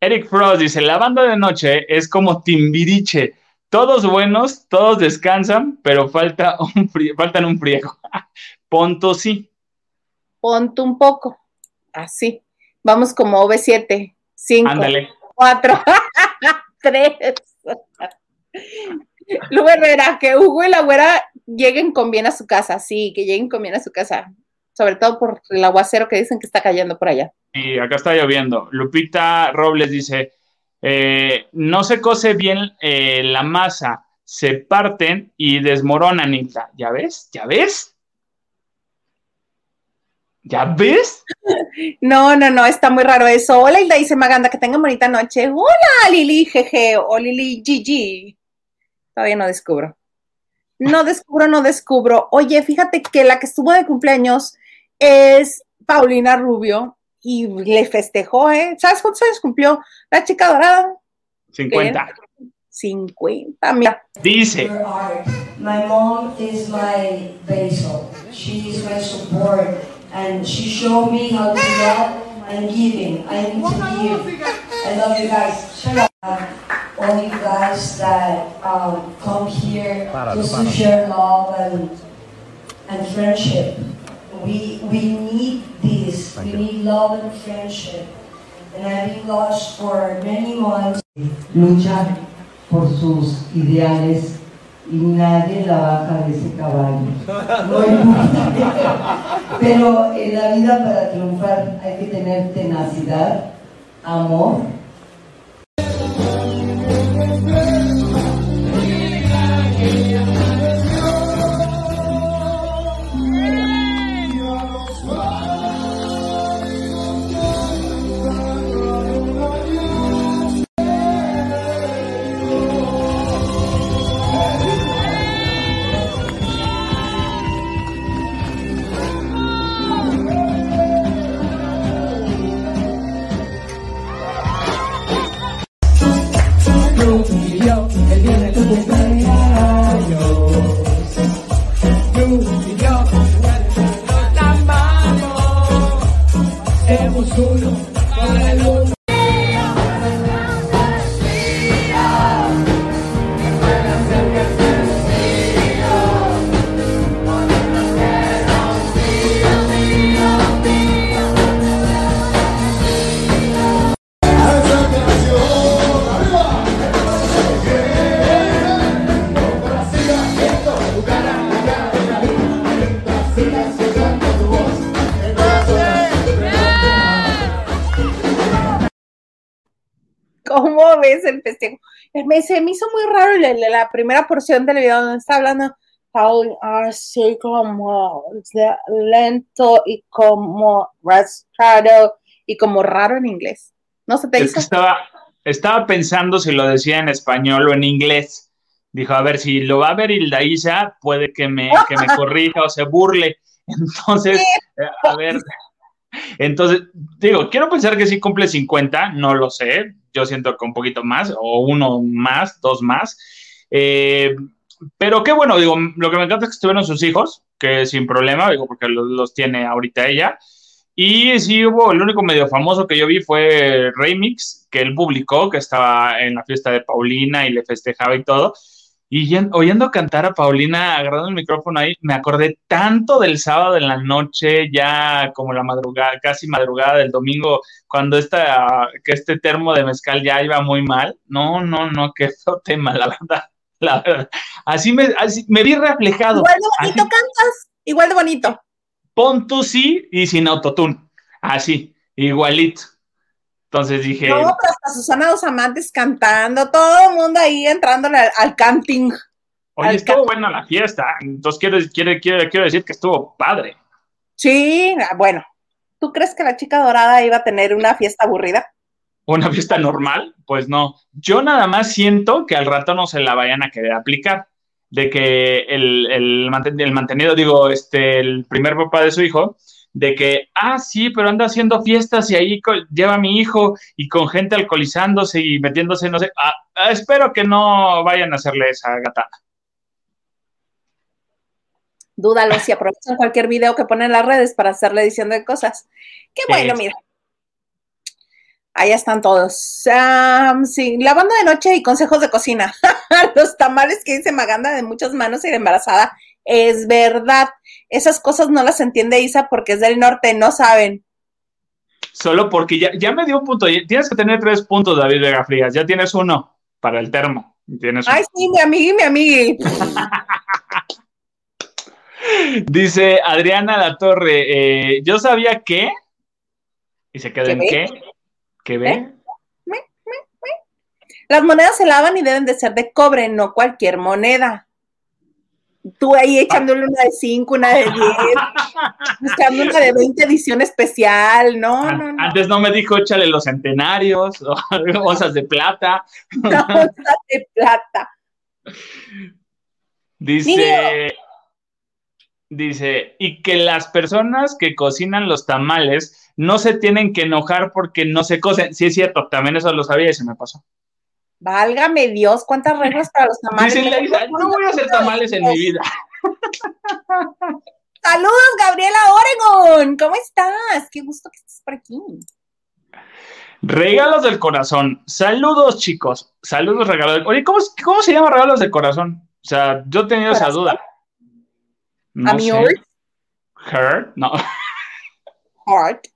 Eric Frost dice, la banda de noche es como Timbiriche. Todos buenos, todos descansan, pero falta un faltan un friego. Ponto sí. Ponto un poco así. Vamos como V7, 5, 4, 3. Luego Herrera, que Hugo y la güera lleguen con bien a su casa, sí, que lleguen con bien a su casa, sobre todo por el aguacero que dicen que está cayendo por allá. Y acá está lloviendo. Lupita Robles dice, eh, no se cose bien eh, la masa, se parten y desmoronan, ¿Ya ves? ¿Ya ves? ¿Ya ves? No, no, no, está muy raro eso. Hola, Hilda dice Maganda, que tengan bonita noche. Hola, Lili, jeje, o Lili, Gigi. Todavía no descubro. No descubro, no descubro. Oye, fíjate que la que estuvo de cumpleaños es Paulina Rubio y le festejó, ¿eh? ¿Sabes cuántos años cumplió la chica dorada? 50. 50, mira. Dice. My mom is my basil. She's my support. And she showed me how to love and giving. I need to give. I love you guys. Shut up. All you guys that um, come here just to share love and, and friendship. We, we need this. We need love and friendship. And I've been lost for many months. lucha por sus ideales y nadie la baja de ese caballo. No importa. Pero en la vida para triunfar hay que tener tenacidad, amor. La, primera porción del video donde está hablando Paul, así como lento y como rastrado y como raro en inglés. ¿No se te Es hizo? que estaba, estaba pensando si lo decía en español o en inglés. Dijo, a ver, si lo va a ver Hilda Isa, puede que me, que me corrija o se burle. Entonces, eh, a ver. Entonces, digo, quiero pensar que sí cumple 50, no lo sé. Yo siento que un poquito más, o uno más, dos más. Eh, pero qué bueno, digo, lo que me encanta es que estuvieron sus hijos, que sin problema, digo, porque los, los tiene ahorita ella. Y sí hubo, el único medio famoso que yo vi fue Remix, que él publicó, que estaba en la fiesta de Paulina y le festejaba y todo. Y yen- oyendo cantar a Paulina, agarrando el micrófono ahí, me acordé tanto del sábado en la noche, ya como la madrugada, casi madrugada del domingo, cuando esta, que este termo de mezcal ya iba muy mal. No, no, no, qué tema, la verdad. La verdad. Así me, así me vi reflejado. Igual de bonito Así- cantas, igual de bonito. pon tú sí y sin autotune. Así, igualito. Entonces dije, No, pero hasta Susana Dos Amantes cantando, todo el mundo ahí entrándole al, al canting. oye, al estuvo buena la fiesta. Entonces quiero, quiero, quiero, quiero decir que estuvo padre. Sí, ah, bueno. ¿Tú crees que la chica dorada iba a tener una fiesta aburrida? Una fiesta normal, pues no. Yo nada más siento que al rato no se la vayan a querer aplicar. De que el, el, manten- el mantenido, digo, este, el primer papá de su hijo, de que, ah, sí, pero anda haciendo fiestas y ahí lleva a mi hijo y con gente alcoholizándose y metiéndose, no sé. Ah, ah, espero que no vayan a hacerle esa gata. Dúdalo si aprovechan cualquier video que ponen en las redes para hacer la edición de cosas. Qué bueno, mira. Ahí están todos. Am, sí, lavando de noche y consejos de cocina. Los tamales que dice Maganda de muchas manos y de embarazada. Es verdad. Esas cosas no las entiende Isa porque es del norte, no saben. Solo porque ya, ya me dio un punto. Tienes que tener tres puntos, David Vega Frías. Ya tienes uno para el termo. Tienes uno. Ay, sí, mi amigui, mi amigui. Dice Adriana La Torre, eh, yo sabía que, y se queda ¿Que en ve? qué, que ve. ¿Eh? Las monedas se lavan y deben de ser de cobre, no cualquier moneda. Tú ahí echándole una de 5, una de 10, buscando una de 20 edición especial. No, no, no. Antes no me dijo échale los centenarios, o osas de plata. Una onza de plata. Dice, dice, y que las personas que cocinan los tamales no se tienen que enojar porque no se cocen. Sí, es cierto, también eso lo sabía y se me pasó. Válgame Dios, cuántas reglas para los tamales. Laisa, no voy a hacer tamales en mi vida. Saludos, Gabriela Oregon. ¿Cómo estás? Qué gusto que estés por aquí. Regalos del corazón. Saludos, chicos. Saludos, regalos del Oye, ¿cómo, ¿cómo se llama regalos del corazón? O sea, yo he tenido esa duda. No ¿A mi? Heart, no. Heart.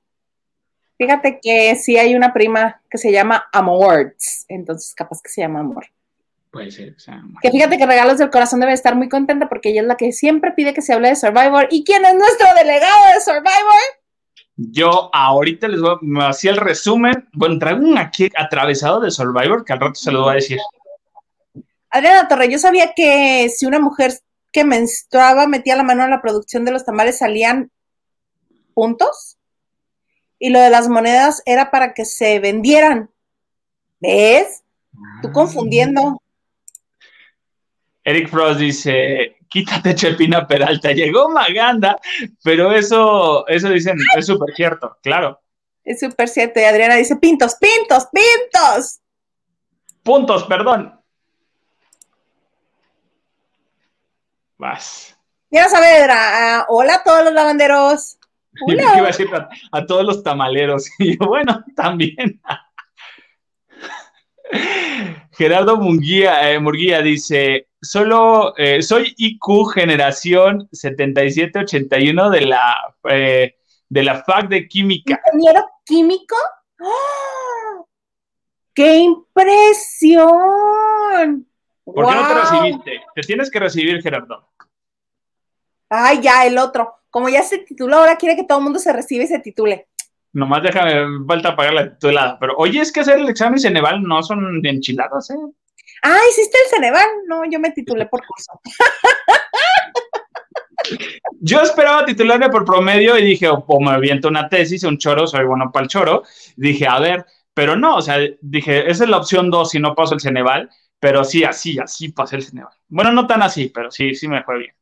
Fíjate que sí hay una prima que se llama Amorts, entonces capaz que se llama Amor. Puede ser, o sea, Que fíjate que Regalos del Corazón debe estar muy contenta porque ella es la que siempre pide que se hable de Survivor. ¿Y quién es nuestro delegado de Survivor? Yo ahorita les voy a hacía el resumen. Bueno, traigo un aquí atravesado de Survivor que al rato se lo voy a decir. Adriana Torre, yo sabía que si una mujer que menstruaba metía la mano en la producción de los tamales salían puntos. Y lo de las monedas era para que se vendieran. ¿Ves? Tú confundiendo. Eric Frost dice, quítate Chepina Peralta, llegó Maganda, pero eso, eso dicen, es súper cierto, claro. Es súper cierto. Y Adriana dice, pintos, pintos, pintos. Puntos, perdón. Vas. Mira Saavedra, ah, hola a todos los lavanderos. Y Hola. me iba a decir a, a todos los tamaleros. Y yo, bueno, también. Gerardo Munguía, eh, Murguía dice, solo eh, soy IQ generación 7781 de la, eh, de la FAC de Química. ¿Ingeniero químico? ¡Ah! ¡Qué impresión! ¿Por qué no te recibiste? Te tienes que recibir, Gerardo. Ay, ya, el otro. Como ya se tituló, ahora quiere que todo el mundo se reciba y se titule. Nomás déjame, falta pagar la titulada. Pero oye, es que hacer el examen Ceneval no son de enchiladas, ¿eh? Ah, ¿hiciste el Ceneval? No, yo me titulé por curso. Yo esperaba titularme por promedio y dije, o, me aviento una tesis, un choro, soy bueno para el choro. Dije, a ver, pero no, o sea, dije, esa es la opción dos si no paso el Ceneval, pero sí, así, así pasé el Ceneval. Bueno, no tan así, pero sí, sí me fue bien.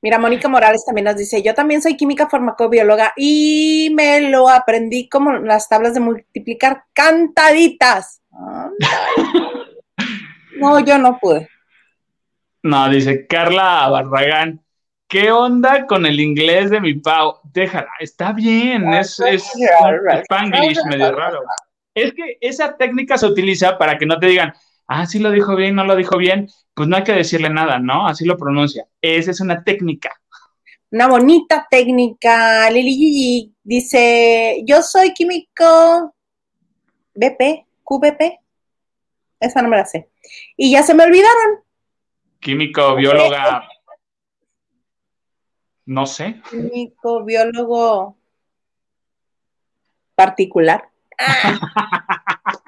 Mira, Mónica Morales también nos dice, yo también soy química farmacobióloga y me lo aprendí como las tablas de multiplicar cantaditas. No, yo no pude. No, dice Carla Barragán, ¿qué onda con el inglés de mi Pau? Déjala, está bien, es, es spanglish medio raro. Es que esa técnica se utiliza para que no te digan, ah, sí lo dijo bien, no lo dijo bien, pues no hay que decirle nada, ¿no? Así lo pronuncia. Esa es una técnica. Una bonita técnica. Lili Gigi dice, yo soy químico BP, QBP. Esa no me la sé. Y ya se me olvidaron. Químico, bióloga, no sé. Químico, biólogo particular.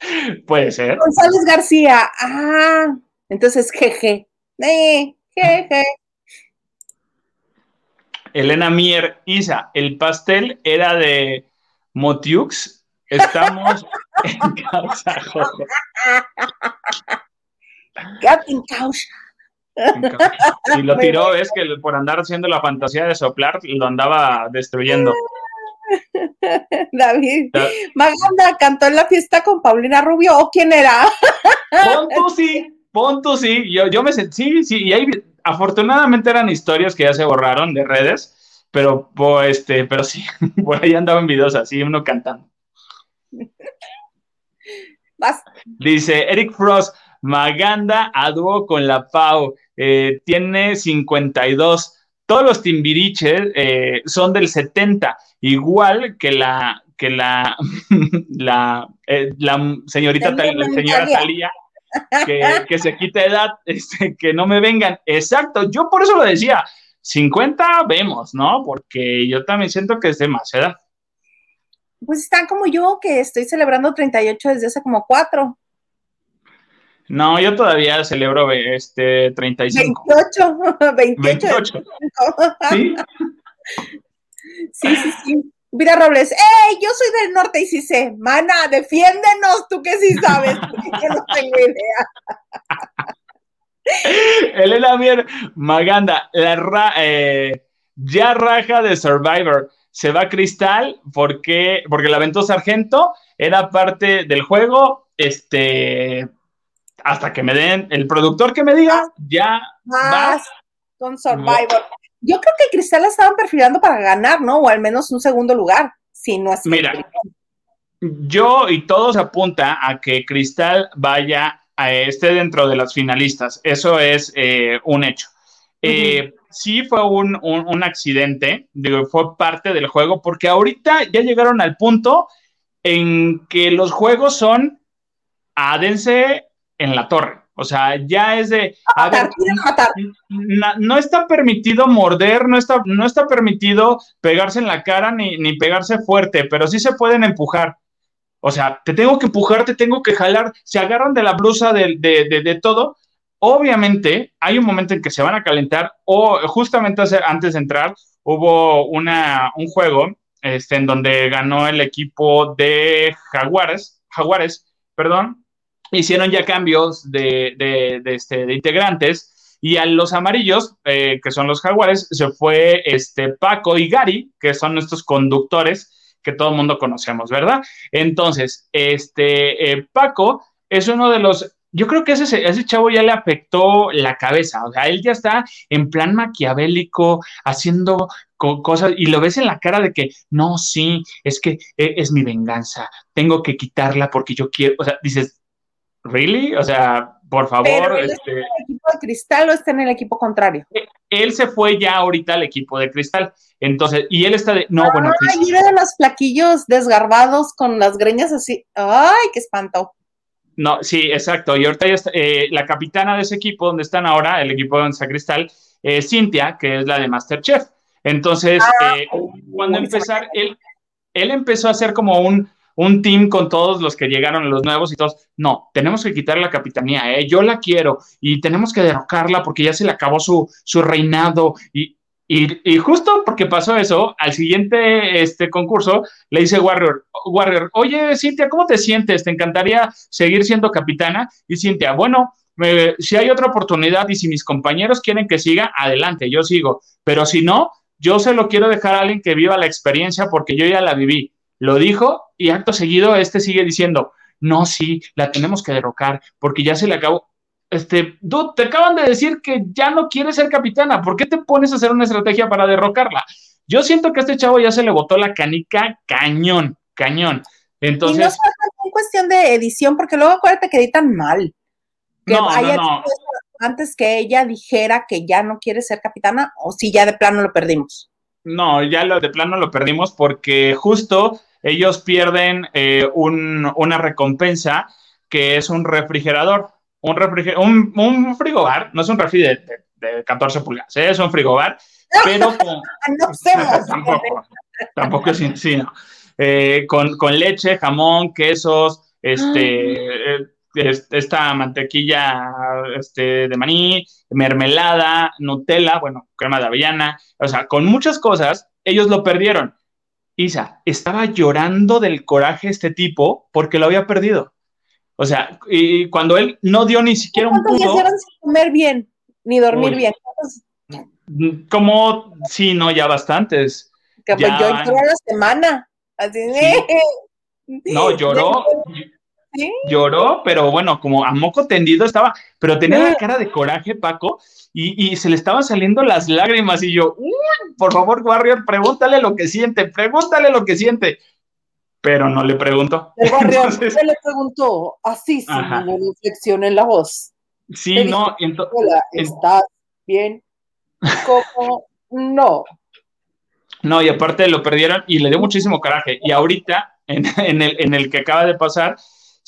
Puede ser. González García. Ah, entonces, jeje. Eh, jeje. Elena Mier, Isa, el pastel era de Motiux. Estamos en causa, jojo. Captain Couch. Y lo tiró, es que por andar haciendo la fantasía de soplar, lo andaba destruyendo. David. Maganda cantó en la fiesta con Paulina Rubio. ¿O quién era? Pon tú sí, pon tú sí. Yo, yo me sentí, sí, sí, y ahí afortunadamente eran historias que ya se borraron de redes, pero, pues, este, pero sí, por ahí andaban videos así, uno cantando. Vas. Dice Eric Frost, Maganda a dúo con la Pau, eh, tiene 52. Todos los timbiriches eh, son del 70, igual que la, que la, la, eh, la señorita, Tal- la señora Talía. Talía, que, que se quita edad, este, que no me vengan. Exacto, yo por eso lo decía. 50 vemos, ¿no? Porque yo también siento que es demasiada. Pues están como yo, que estoy celebrando 38 desde hace como 4. No, yo todavía celebro este 35. 28, 28. 28. ¿Sí? Sí, sí, sí. Vida Robles, ¡Ey! Yo soy del norte y sí sé. Mana, defiéndenos, tú que sí sabes, yo no tengo idea. Elena Mier Maganda, la eh, ya raja de Survivor. Se va Cristal porque, porque la aventó Sargento, era parte del juego. Este, hasta que me den, el productor que me diga, ya más con Survivor. Yo creo que Cristal la estaban perfilando para ganar, ¿no? O al menos un segundo lugar, si no es. Mira, yo y todos apunta a que Cristal vaya a esté dentro de las finalistas. Eso es eh, un hecho. Eh, sí fue un, un, accidente, digo, fue parte del juego, porque ahorita ya llegaron al punto en que los juegos son ádense en la torre. O sea, ya es de. A ver, no, está permitido morder, no está, no está permitido pegarse en la cara ni, ni, pegarse fuerte, pero sí se pueden empujar. O sea, te tengo que empujar, te tengo que jalar. Se agarran de la blusa de, de, de, todo. Obviamente, hay un momento en que se van a calentar, o justamente antes de entrar, hubo una, un juego este, en donde ganó el equipo de Jaguares, Jaguares, perdón, hicieron ya cambios de, de, este, de integrantes y a los amarillos, eh, que son los jaguares, se fue este, Paco y Gary, que son nuestros conductores que todo el mundo conocemos, ¿verdad? Entonces, este, eh, Paco es uno de los, yo creo que ese, ese chavo ya le afectó la cabeza, o sea, él ya está en plan maquiavélico, haciendo cosas y lo ves en la cara de que, no, sí, es que eh, es mi venganza, tengo que quitarla porque yo quiero, o sea, dices, ¿really? O sea, por favor. él está en el equipo de cristal o está en el equipo contrario? Eh, él se fue ya ahorita al equipo de cristal. Entonces, y él está de. No, bueno. Ay, mira de los plaquillos desgarbados con las greñas así. ¡Ay, qué espanto! No, sí, exacto. Y ahorita ya está, eh, la capitana de ese equipo, donde están ahora, el equipo de Cristal, es Cintia, que es la de Masterchef. Entonces, ah, eh, cuando empezar, él, él empezó a hacer como un un team con todos los que llegaron, los nuevos y todos. No, tenemos que quitar la capitanía, ¿eh? yo la quiero y tenemos que derrocarla porque ya se le acabó su, su reinado. Y, y, justo porque pasó eso, al siguiente este concurso le dice Warrior, Warrior, oye Cintia, ¿cómo te sientes? ¿Te encantaría seguir siendo capitana? Y Cintia, bueno, si hay otra oportunidad y si mis compañeros quieren que siga, adelante, yo sigo. Pero si no, yo se lo quiero dejar a alguien que viva la experiencia porque yo ya la viví. Lo dijo y acto seguido este sigue diciendo, no, sí, la tenemos que derrocar porque ya se le acabó. Este, dude, te acaban de decir que ya no quiere ser capitana. ¿Por qué te pones a hacer una estrategia para derrocarla? Yo siento que a este chavo ya se le botó la canica cañón, cañón. Entonces. Y no es cuestión de edición, porque luego acuérdate que editan mal. Que no, no, no. Antes que ella dijera que ya no quiere ser capitana, o si ya de plano lo perdimos. No, ya lo de plano lo perdimos porque justo ellos pierden eh, una recompensa que es un refrigerador, un, un, frigobar, no es un refri de, 14 pulgadas, ¿eh? es un frigobar, pero con... no sé, tampoco, tampoco es sí, no. Eh, con, con, leche, jamón, quesos, este, esta mantequilla este, de maní, mermelada, Nutella, bueno, crema de avellana, o sea, con muchas cosas, ellos lo perdieron. Isa, estaba llorando del coraje este tipo porque lo había perdido. O sea, y cuando él no dio ni siquiera un punto. sin comer bien, ni dormir bien? Como, sí, no, ya bastantes. Que pues, yo entré a la semana. Así No, lloró. Lloró, pero bueno, como a moco tendido estaba, pero tenía la cara de coraje, Paco, y, se le estaban saliendo las lágrimas y yo, uy, por favor, Warrior, pregúntale lo que siente, pregúntale lo que siente. Pero no le preguntó. El Warrior se le preguntó así, sin reflexión en la voz. Sí, no. Hola, ¿estás bien? ¿Cómo? No. No, y aparte lo perdieron y le dio muchísimo coraje. Y ahorita, en, el, en el que acaba de pasar,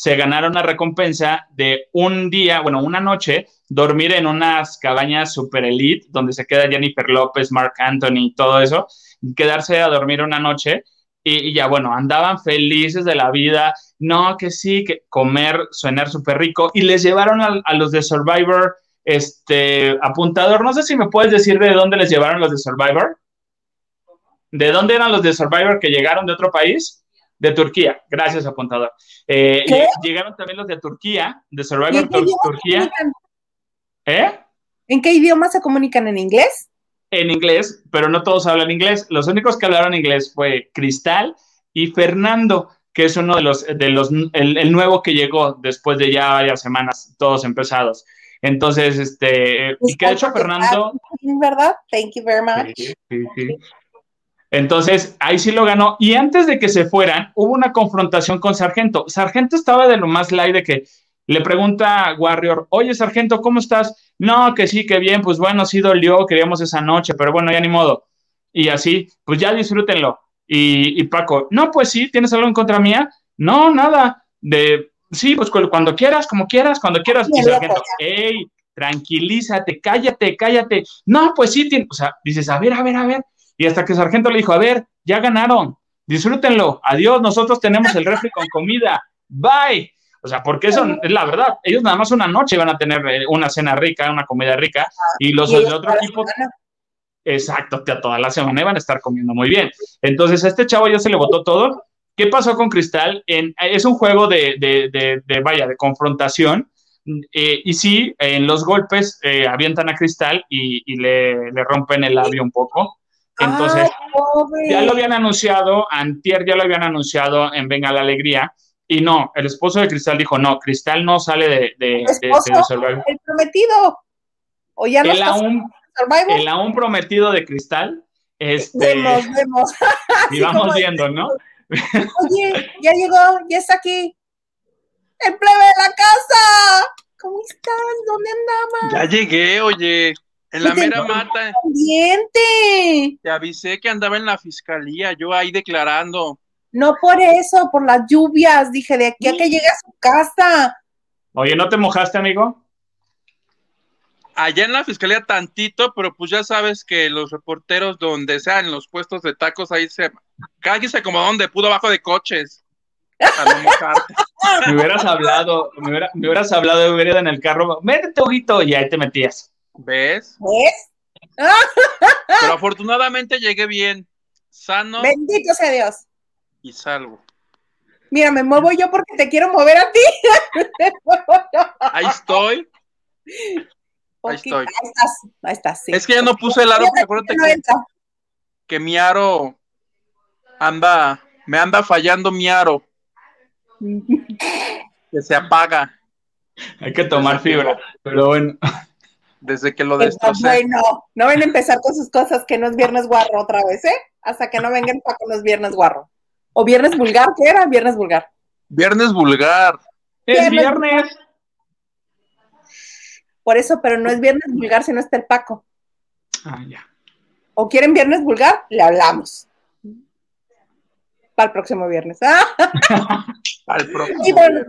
se ganaron la recompensa de un día, bueno, una noche, dormir en unas cabañas super elite, donde se queda Jennifer López, Mark Anthony y todo eso, quedarse a dormir una noche y, ya, bueno, andaban felices de la vida, no, que sí, que comer, suenar súper rico, y les llevaron a, los de Survivor, este, apuntador, no sé si me puedes decir de dónde les llevaron los de Survivor. ¿De dónde eran los de Survivor que llegaron de otro país? De Turquía. Gracias, apuntador. Eh. Llegaron también los de Turquía, de ¿Y Survivor Tur- Turquía. ¿Eh? ¿En qué idioma se comunican? ¿En inglés? En inglés, pero no todos hablan inglés. Los únicos que hablaron inglés fue Cristal y Fernando, que es uno de los, de los el, el nuevo que llegó después de ya varias semanas, todos empezados. Entonces, este, y que de hecho Fernando, ¿Verdad? Thank you very much. Sí, sí, sí. Entonces, ahí sí lo ganó. Y antes de que se fueran, hubo una confrontación con Sargento. Sargento estaba de lo más light de que le pregunta a Warrior, oye, Sargento, ¿cómo estás? No, que sí, que bien, pues bueno, sí dolió, queríamos esa noche, pero bueno, ya ni modo. Y así, pues ya disfrútenlo. Y, y Paco, no, pues sí, ¿tienes algo en contra mía? No, nada. De, sí, pues cu- cuando quieras, como quieras, cuando quieras. Y Sargento, hey, tranquilízate, cállate, cállate. No, pues sí, tiene- o sea, dices, a ver, a ver, a ver. Y hasta que Sargento le dijo, a ver, ya ganaron, disfrútenlo, adiós, nosotros tenemos el refri con comida, bye. O sea, porque eso es la verdad, ellos nada más una noche van a tener eh, una cena rica, una comida rica, y los Y ellos de otro equipo, exacto, que a toda la semana iban a estar comiendo muy bien. Entonces, a este chavo ya se le votó todo. ¿Qué pasó con Cristal? En- es un juego de, de- de- de, vaya, de confrontación. eh, y sí, en los golpes eh, avientan a Cristal y, y le, le rompen el labio un poco. Entonces, Ay, ya lo habían anunciado, Antier ya lo habían anunciado en Venga la Alegría, y no, el esposo de Cristal dijo, no, Cristal no sale de, de, de- de ¿Esposo? Survivor. El prometido. O ya no El está aún, Survivor. el aún prometido de Cristal, este, Vemos, vemos. y vamos viendo, ¿no? Oye, ya llegó, ya está aquí. El plebe de la casa. ¿Cómo estás? ¿Dónde andabas? Ya llegué, oye. En la ¿Qué te mera mata. Pendiente. Te avisé que andaba en la fiscalía, yo ahí declarando. No por eso, por las lluvias. Dije, de aquí a que llegue a su casa. Oye, ¿no te mojaste, amigo? Allá en la fiscalía tantito, pero pues ya sabes que los reporteros donde sean en los puestos de tacos ahí se cada quien se acomodó donde pudo abajo de coches. Para no mojarte. Me hubieras hablado, me, hubiera- me hubieras hablado de hubiera ido en el carro, métete, Huguito, y ahí te metías. ¿Ves? ¿Ves? Pero afortunadamente llegué bien, sano Bendito sea Dios. y salvo. Mira, me muevo yo porque te quiero mover a ti. Ahí estoy. Ahí estoy. Ahí estás, ahí estás, sí. Es que ya no puse el aro, porque acuérdate No que, que mi aro anda, me anda fallando mi aro, que se apaga Hay que tomar fibra, pero bueno. Desde que lo Pues, destrocé. bueno, no ven a empezar con sus cosas que no es viernes guarro otra vez, ¿eh? Hasta que no vengan para con los viernes guarro. O viernes vulgar, ¿qué era? Viernes vulgar. Viernes vulgar. Es Viernes. viernes. Por eso, pero no es viernes vulgar si no está el Paco. Ah, ya. O quieren viernes vulgar, le hablamos. Para el próximo viernes. Ah, Al próximo. Y bueno,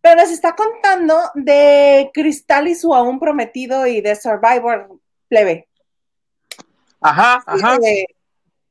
pero nos está contando de Cristal y su aún prometido y de Survivor plebe. Ajá, ajá. De-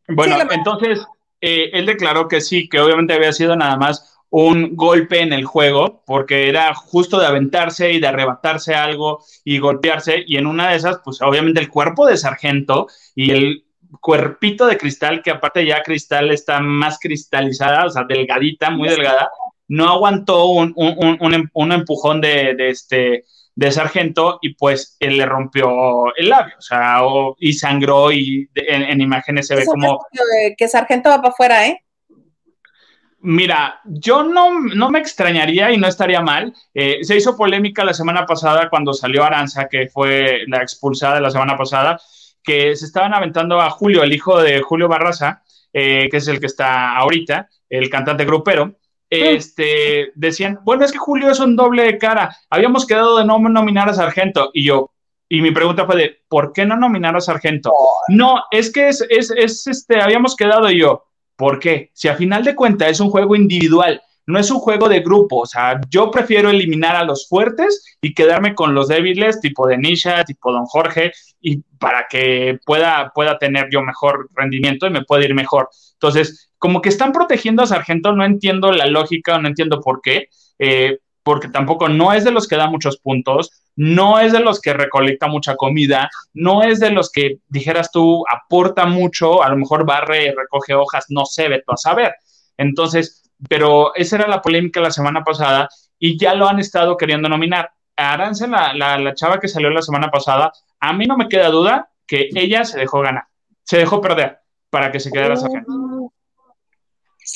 Bueno, Sí, entonces eh, él declaró que sí, que obviamente había sido nada más un golpe en el juego, porque era justo de aventarse y de arrebatarse algo y golpearse, y en una de esas, pues obviamente el cuerpo de sargento y el cuerpito de cristal, que aparte ya cristal está más cristalizada, o sea, delgadita, muy delgada, no aguantó un, un, un, un em- un empujón de, de este de sargento y pues él le rompió el labio, o sea, o- y sangró y de- en, en imágenes se ve como que, que Sargento va para afuera, ¿eh? Mira, yo no, no me extrañaría y no estaría mal. Eh, se hizo polémica la semana pasada cuando salió Aranza, que fue la expulsada la semana pasada, que se estaban aventando a Julio, el hijo de Julio Barraza, eh, que es el que está ahorita, el cantante grupero. Este, decían, bueno, es que Julio es un doble de cara. Habíamos quedado de no nominar a Sargento. Y yo, y mi pregunta fue de, ¿por qué no nominar a Sargento? No, es que es, es, es este, habíamos quedado y yo. ¿Por qué? Si a final de cuentas es un juego individual, no es un juego de grupo. O sea, yo prefiero eliminar a los fuertes y quedarme con los débiles, tipo de Nisha, tipo Don Jorge, y para que pueda, pueda tener yo mejor rendimiento y me pueda ir mejor. Entonces, como que están protegiendo a Sargento, no entiendo la lógica, no entiendo por qué. Eh, porque tampoco no es de los que da muchos puntos, no es de los que recolecta mucha comida, no es de los que, dijeras tú, aporta mucho, a lo mejor barre y recoge hojas, no sé, veto a saber. Entonces, pero esa era la polémica la semana pasada y ya lo han estado queriendo nominar. Aranza, la, la, la chava que salió la semana pasada, a mí no me queda duda que ella se dejó ganar, se dejó perder para que se quedara sargento.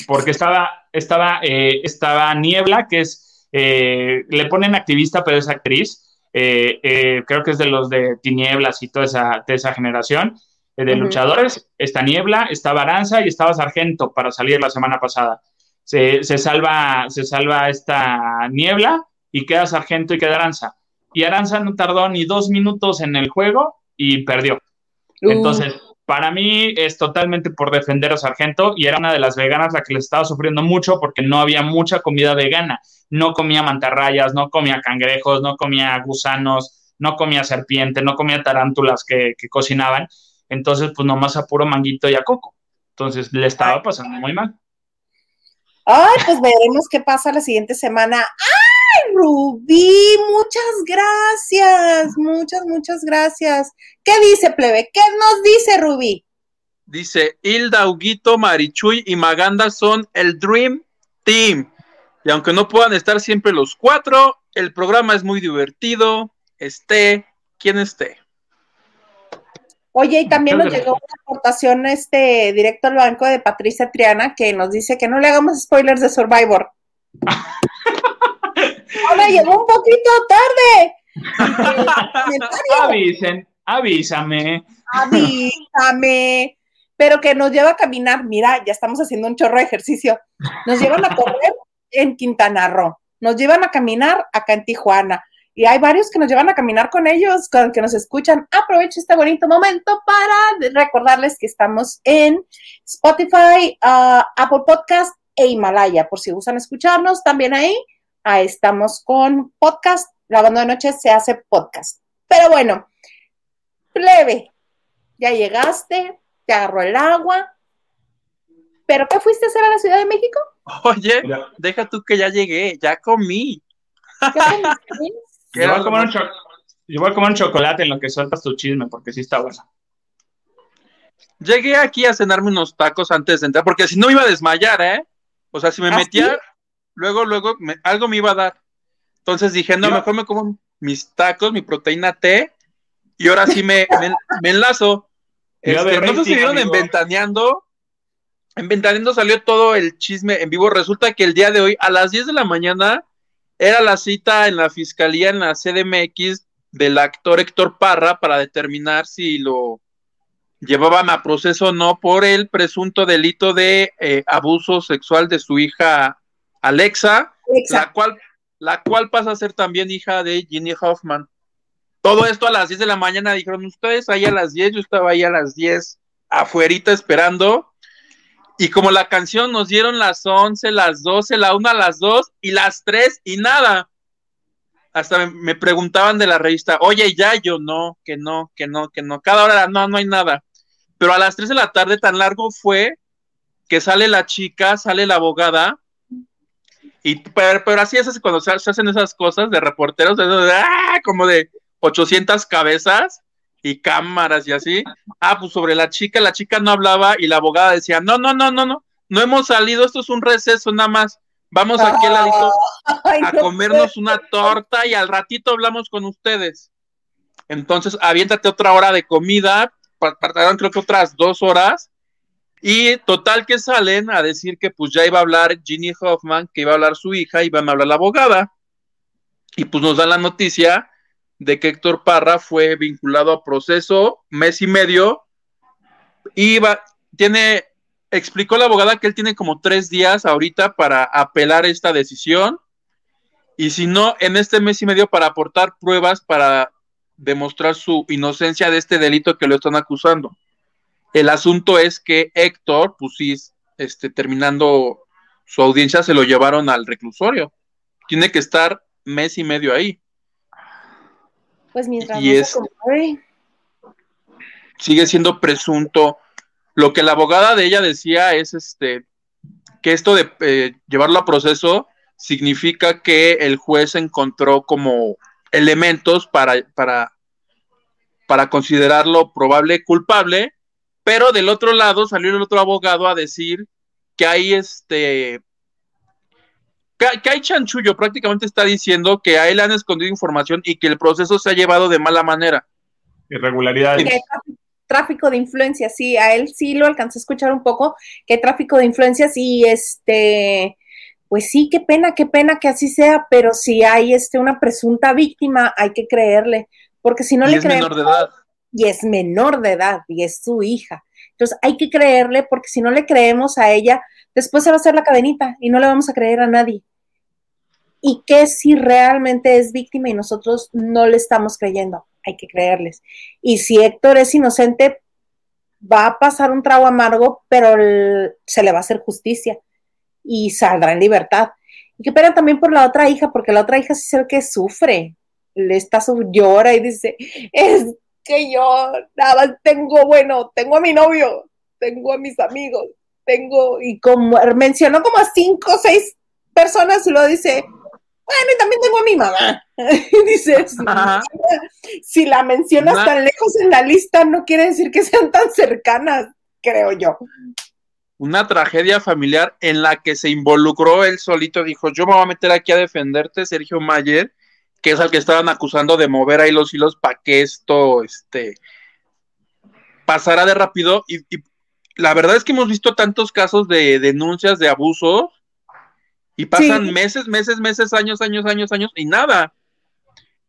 Porque estaba, estaba, eh, estaba Niebla, que es, eh, le ponen activista, pero es actriz. Eh, eh, creo que es de los de Tinieblas y toda esa, de esa generación de luchadores. Está Niebla, estaba Aranza y estaba Sargento para salir la semana pasada. Se, se salva, se salva esta Niebla y queda Sargento y queda Aranza. Y Aranza no tardó ni dos minutos en el juego y perdió. Uh, Entonces, para mí es totalmente por defender a Sargento y era una de las veganas la que le estaba sufriendo mucho porque no había mucha comida vegana. No comía mantarrayas, no comía cangrejos, no comía gusanos, no comía serpiente, no comía tarántulas que, que cocinaban. Entonces, pues nomás a puro manguito y a coco. Entonces, le estaba pasando muy mal. Ay, pues veremos qué pasa la siguiente semana. ¡Ay, Rubí! Muchas gracias, muchas, muchas gracias. ¿Qué dice, plebe? ¿Qué nos dice Rubí? Dice, Hilda, Huguito, Marichuy y Maganda son el Dream Team. Y aunque no puedan estar siempre los cuatro, el programa es muy divertido. Esté quien esté. Oye, y también nos llegó una aportación este, directo al banco de Patricia Triana que nos dice que no le hagamos spoilers de Survivor. Ahora llegó un poquito tarde. Avisen, avísame. avísame, pero que nos lleva a caminar. Mira, ya estamos haciendo un chorro de ejercicio. Nos llevan a correr en Quintana Roo, nos llevan a caminar acá en Tijuana. Y hay varios que nos llevan a caminar con ellos, con que nos escuchan. Aprovecho este bonito momento para recordarles que estamos en Spotify, ah, Apple Podcast e Himalaya, por si gustan escucharnos. También ahí, ahí estamos con podcast. Lavando de noche se hace podcast. Pero bueno, plebe, ya llegaste, te agarró el agua. ¿Pero qué fuiste a hacer a la Ciudad de México? Oye, Mira, deja tú que ya llegué, ya comí. ¿Qué comiste? ¿Qué Yo voy, a comer un más- cho- yo voy a comer un chocolate en lo que sueltas tu chisme, porque sí está bueno. Llegué aquí a cenarme unos tacos antes de entrar, porque si no me iba a desmayar, ¿eh? O sea, si me ¿Ah, metía, sí? Luego, luego, me- algo me iba a dar. Entonces dije, no, mejor me como mis tacos, mi proteína T, y ahora sí me, me, me enlazo. Este, ¿No se siguieron en Ventaneando? En Ventaneando salió todo el chisme en vivo. Resulta que el día de hoy, a las 10 de la mañana, era la cita en la fiscalía, en la CDMX, del actor Héctor Parra para determinar si lo llevaban a proceso o no por el presunto delito de eh, abuso sexual de su hija Alexa, la cual, la cual pasa a ser también hija de Ginny Hoffman. Todo esto a las 10 de la mañana dijeron ustedes ahí a las 10, yo estaba ahí a las 10 afuerita esperando. Y como la canción nos dieron las 11, las 12, la 1, las 2 y las 3 y nada. Hasta me, me preguntaban de la revista, oye, ya yo no, que no, que no, que no. Cada hora no, no hay nada. Pero a las 3 de la tarde tan largo fue que sale la chica, sale la abogada. Y, pero, pero así es cuando se, se hacen esas cosas de reporteros, de, de- ¡ah! como de 800 cabezas y cámaras y así. Ah, pues sobre la chica, la chica no hablaba y la abogada decía, no, no, no, no, no, no hemos salido, esto es un receso nada más. Vamos aquí al ladito a no comernos una torta y al ratito hablamos con ustedes. Entonces, aviéntate otra hora de comida, pa- tardaron creo que otras dos horas, y total que salen a decir que pues ya iba a hablar Ginny Hoffman, que iba a hablar su hija, y iban a hablar la abogada, y pues nos dan la noticia de que Héctor Parra fue vinculado a proceso mes y medio, y va, tiene, explicó la abogada que él tiene como tres días ahorita para apelar esta decisión, y si no, en este mes y medio para aportar pruebas para demostrar su inocencia de este delito que lo están acusando. El asunto es que Héctor, pues sí, este, terminando su audiencia, se lo llevaron al reclusorio. Tiene que estar mes y medio ahí. Pues mientras Y no se es- compruebe. Sigue siendo presunto. Lo que la abogada de ella decía es este que esto de eh, llevarlo a proceso significa que el juez encontró como elementos para, para, para considerarlo probable culpable, pero del otro lado salió el otro abogado a decir que hay este que, hay chanchullo, prácticamente está diciendo que a él han escondido información y que el proceso se ha llevado de mala manera. Irregularidades. tráfico de influencias, sí, a él sí lo alcancé a escuchar un poco, que hay tráfico de influencias y este, pues sí, qué pena, qué pena que así sea, pero si hay este, una presunta víctima, hay que creerle, porque si no le creemos... menor de edad. Y es menor de edad, y es su hija. Entonces hay que creerle, porque si no le creemos a ella, después se va a hacer la cadenita y no le vamos a creer a nadie. Y que si realmente es víctima y nosotros no le estamos creyendo, hay que creerles. Y si Héctor es inocente, va a pasar un trago amargo, pero se le va a hacer justicia y saldrá en libertad. Y que pena también por la otra hija, porque la otra hija se ve que sufre, le está llora y dice, es que yo nada más tengo, bueno, tengo a mi novio, tengo a mis amigos, tengo, y como mencionó como a cinco o seis personas y lo dice, bueno, y también tengo a mi mamá. y dices, si la mencionas tan lejos en la lista, no quiere decir que sean tan cercanas, creo yo. Una tragedia familiar en la que se involucró él solito, dijo, yo me voy a meter aquí a defenderte, Sergio Mayer, que es al que estaban acusando de mover ahí los hilos para que esto este, pasara de rápido. y, la verdad es que hemos visto tantos casos de denuncias de abusos y pasan meses, meses, meses, años, años, años, años y nada.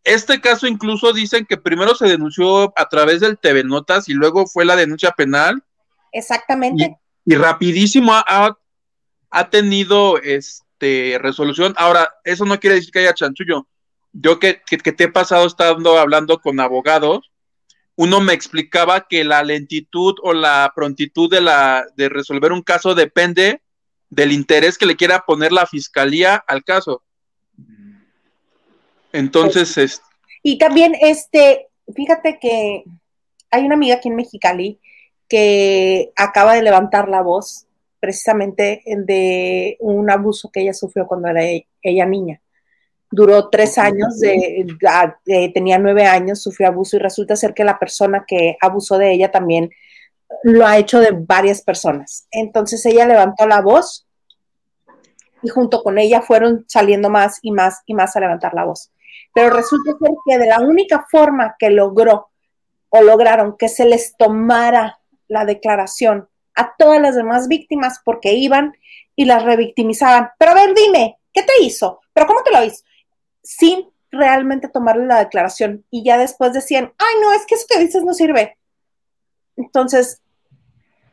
Este caso incluso dicen que primero se denunció a través del TV Notas y luego fue la denuncia penal. Exactamente. Y, rapidísimo ha, ha, tenido este resolución. Ahora, eso no quiere decir que haya chanchullo. Yo que, que, te he pasado estando hablando con abogados, uno me explicaba que la lentitud o la prontitud de, la, de resolver un caso depende del interés que le quiera poner la fiscalía al caso. Entonces, es... Y también, este, fíjate que hay una amiga aquí en Mexicali que acaba de levantar la voz precisamente de un abuso que ella sufrió cuando era e-, ella niña. Duró tres años, de, tenía nueve años, sufrió abuso y resulta ser que la persona que abusó de ella también lo ha hecho de varias personas. Entonces ella levantó la voz y junto con ella fueron saliendo más y más y más a levantar la voz. Pero resulta ser que de la única forma que logró o lograron que se les tomara la declaración a todas las demás víctimas porque iban y las revictimizaban. Pero a ver, dime, ¿qué te hizo? ¿Pero cómo te lo hizo? Sin realmente tomarle la declaración. Y ya después decían, ay, no, es que eso que dices no sirve. Entonces,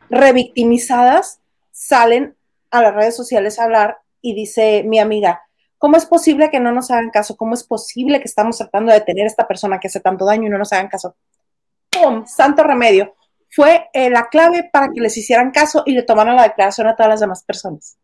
revictimizadas salen a las redes sociales a hablar y dice mi amiga, ¿cómo es posible que no nos hagan caso? ¿Cómo es posible que estamos tratando de detener a esta persona que hace tanto daño y no nos hagan caso? ¡Pum! Santo remedio. Fue eh, la clave para que les hicieran caso y le tomaran la declaración a todas las demás personas.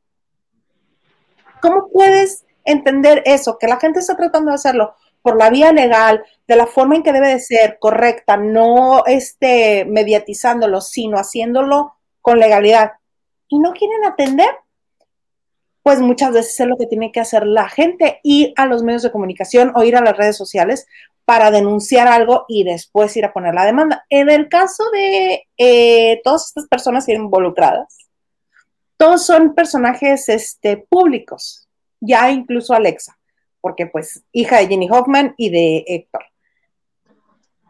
¿Cómo puedes entender eso? Que la gente está tratando de hacerlo por la vía legal, de la forma en que debe de ser correcta, no este, mediatizándolo, sino haciéndolo con legalidad. Y no quieren atender, pues muchas veces es lo que tiene que hacer la gente, ir a los medios de comunicación o ir a las redes sociales para denunciar algo y después ir a poner la demanda. En el caso de eh, todas estas personas involucradas, todos son personajes este, públicos, ya incluso Alexa porque pues hija de Jenny Hoffman y de Héctor.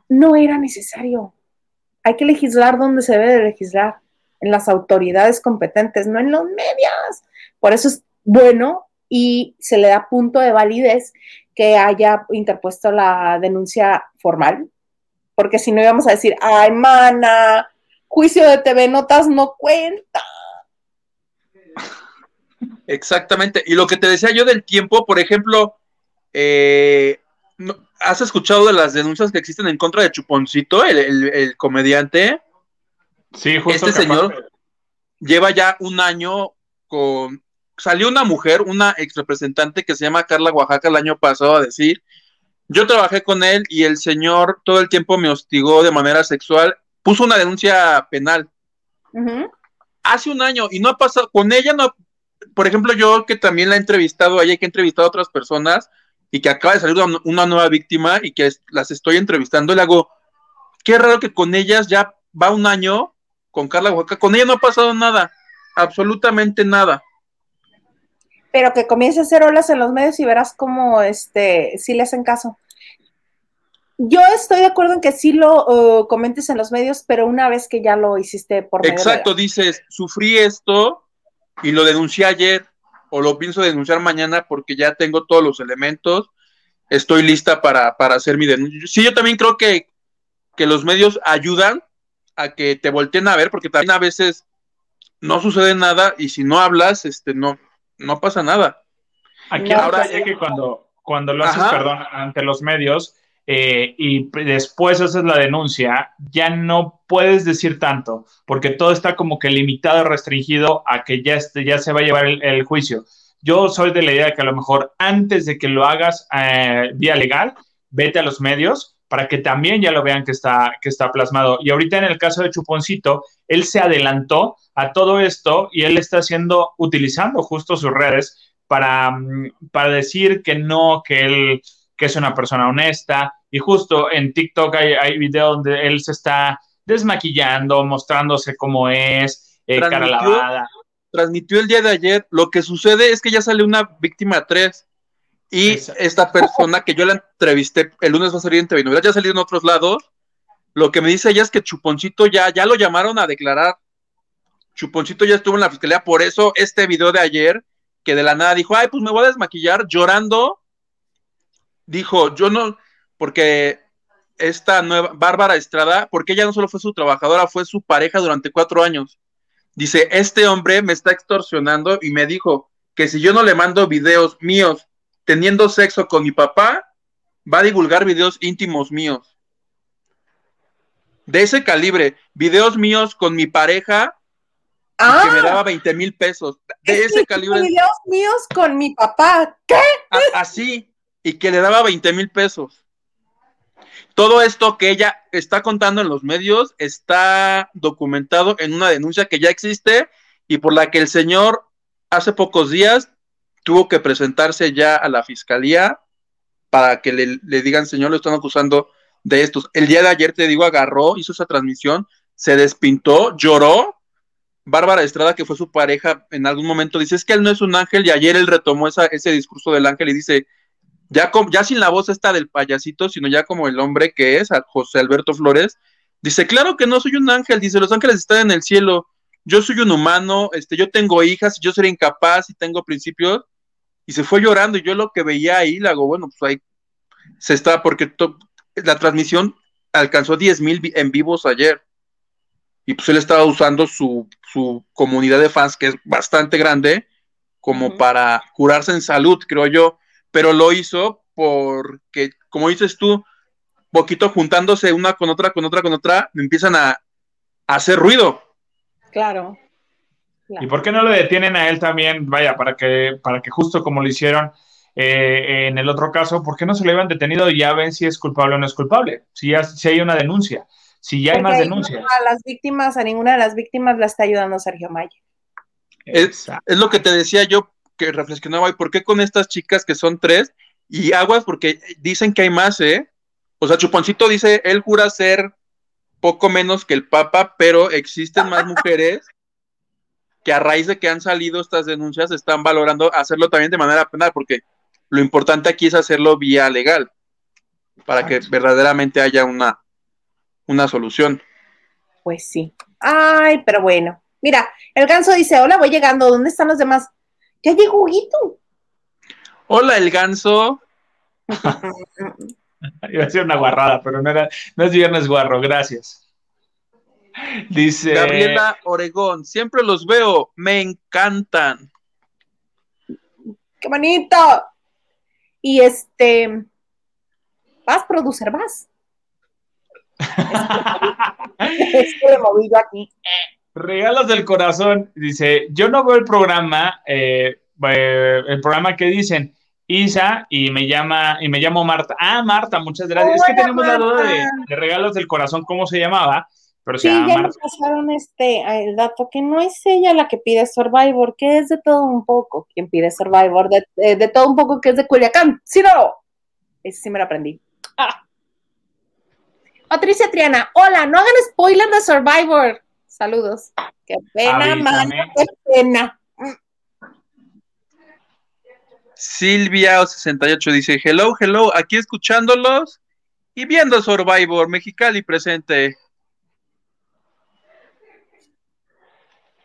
No era necesario. Hay que legislar donde se debe de legislar, en las autoridades competentes, no en los medios. Por eso es bueno y se le da punto de validez que haya interpuesto la denuncia formal, porque si no íbamos a decir, ay, mana, juicio de TV Notas no cuenta. Exactamente. Y lo que te decía yo del tiempo, por ejemplo, eh, ¿has escuchado de las denuncias que existen en contra de Chuponcito, el, comediante? Sí, justo. Este señor lleva ya un año con... Salió una mujer, una ex representante que se llama Carla Oaxaca el año pasado a decir, yo trabajé con él y el señor todo el tiempo me hostigó de manera sexual, puso una denuncia penal. Hace un año y no ha pasado, con ella no, por ejemplo, yo que también la he entrevistado, hay que entrevistar a otras personas y que acaba de salir una, nueva víctima y que las estoy entrevistando, le hago, qué raro que con ellas ya va un año, con Carla Oaxaca, con ella no ha pasado nada, absolutamente nada. Pero que comience a hacer olas en los medios y verás cómo este, sí le hacen caso. Yo estoy de acuerdo en que sí lo uh, comentes en los medios, pero una vez que ya lo hiciste por medio de- Exacto, dices, sufrí esto y lo denuncié ayer o lo pienso denunciar mañana porque ya tengo todos los elementos, estoy lista para, para hacer mi denuncia. Sí, yo también creo que, que los medios ayudan a que te volteen a ver porque también a veces no sucede nada y si no hablas, este, no, no pasa nada. Aquí ahora ya que cuando, cuando lo haces, Ajá. perdón, ante los medios eh, y después haces la denuncia, ya no puedes decir tanto, porque todo está como que limitado, restringido a que ya, este, ya se va a llevar el, juicio. Yo soy de la idea de que a lo mejor antes de que lo hagas eh, vía legal, vete a los medios para que también ya lo vean que está, que está plasmado. Y ahorita en el caso de Chuponcito, él se adelantó a todo esto y él está haciendo, utilizando justo sus redes para, mm, para decir que no, que él que es una persona honesta. Y justo en TikTok hay, hay video donde él se está desmaquillando, mostrándose cómo es, eh, cara lavada. Transmitió el día de ayer, lo que sucede es que ya sale una víctima 3 y Exacto. esta persona que yo la entrevisté, el lunes va a salir en TV ya ha salido en otros lados, lo que me dice ella es que Chuponcito ya, ya lo llamaron a declarar. Chuponcito ya estuvo en la fiscalía, por eso este video de ayer, que de la nada dijo, ay, pues me voy a desmaquillar llorando, dijo, yo no, porque esta nueva, Bárbara Estrada, porque ella no solo fue su trabajadora, fue su pareja durante cuatro años. Dice, este hombre me está extorsionando y me dijo que si yo no le mando videos míos teniendo sexo con mi papá, va a divulgar videos íntimos míos. De ese calibre, videos míos con mi pareja y Ah, que me daba 20 mil pesos. De es que ese calibre, videos míos con mi papá. ¿Qué? a- así, y que le daba 20 mil pesos. Todo esto que ella está contando en los medios está documentado en una denuncia que ya existe y por la que el señor hace pocos días tuvo que presentarse ya a la fiscalía para que le, digan, señor, lo están acusando de estos. El día de ayer, te digo, agarró, hizo esa transmisión, se despintó, lloró. Bárbara Estrada, que fue su pareja, en algún momento dice, es que él no es un ángel, y ayer él retomó ese discurso del ángel y dice, ya, ya sin la voz esta del payasito, sino ya como el hombre que es, a José Alberto Flores, dice, claro que no soy un ángel, dice, los ángeles están en el cielo, yo soy un humano, este, yo tengo hijas, yo seré incapaz y tengo principios, y se fue llorando, y yo lo que veía ahí, le hago, bueno, pues ahí se está, porque la transmisión alcanzó 10 mil vi- en vivos ayer, y pues él estaba usando su, su comunidad de fans, que es bastante grande, como para curarse en salud, creo yo, pero lo hizo porque, como dices tú, poquito juntándose una con otra, con otra, con otra, empiezan a, a hacer ruido. Claro. ¿Y por qué no lo detienen a él también? Vaya, para que, para que justo como lo hicieron eh, en el otro caso, ¿por qué no se lo habían detenido y ya ven si es culpable o no es culpable? Si, ya, si hay una denuncia, si ya hay Porque más denuncias. A las víctimas, a ninguna de las víctimas la está ayudando Sergio Maya. Es, es lo que te decía yo, que reflexionaba, ¿y por qué con estas chicas que son tres? Y aguas, porque dicen que hay más, ¿eh? O sea, Chuponcito dice, él jura ser poco menos que el Papa, pero existen más mujeres que a raíz de que han salido estas denuncias están valorando hacerlo también de manera penal, porque lo importante aquí es hacerlo vía legal, para que verdaderamente haya una, una solución. Pues sí. Ay, pero bueno. Mira, el ganso dice, hola, voy llegando, ¿dónde están los demás? Ya llegó Huguito. Hola, el ganso. Iba a ser una guarrada, pero no, era, no es viernes guarro, gracias. Dice. Gabriela Oregón, siempre los veo, me encantan. ¡Qué bonito! Y este, vas, producer, vas. Es que moví yo aquí. Regalos del corazón. Dice: Yo no veo el programa, eh, eh, el programa que dicen Isa y me llama y me llamo Marta. Ah, Marta, muchas gracias. es que tenemos la duda de, de regalos del corazón, cómo se llamaba. Pero Sí, se llama ya me Marta. pasaron este el dato que no es ella la que pide Survivor, que es de todo un poco quien pide Survivor, de, de- de todo un poco que es de Culiacán. Sí, no. Ese sí me lo aprendí. Ah. Patricia Triana, hola, no hagan spoiler de Survivor. Saludos. Qué pena, mano, qué pena. Silvia68 dice, hello, hello, aquí escuchándolos y viendo Survivor, Mexicali presente.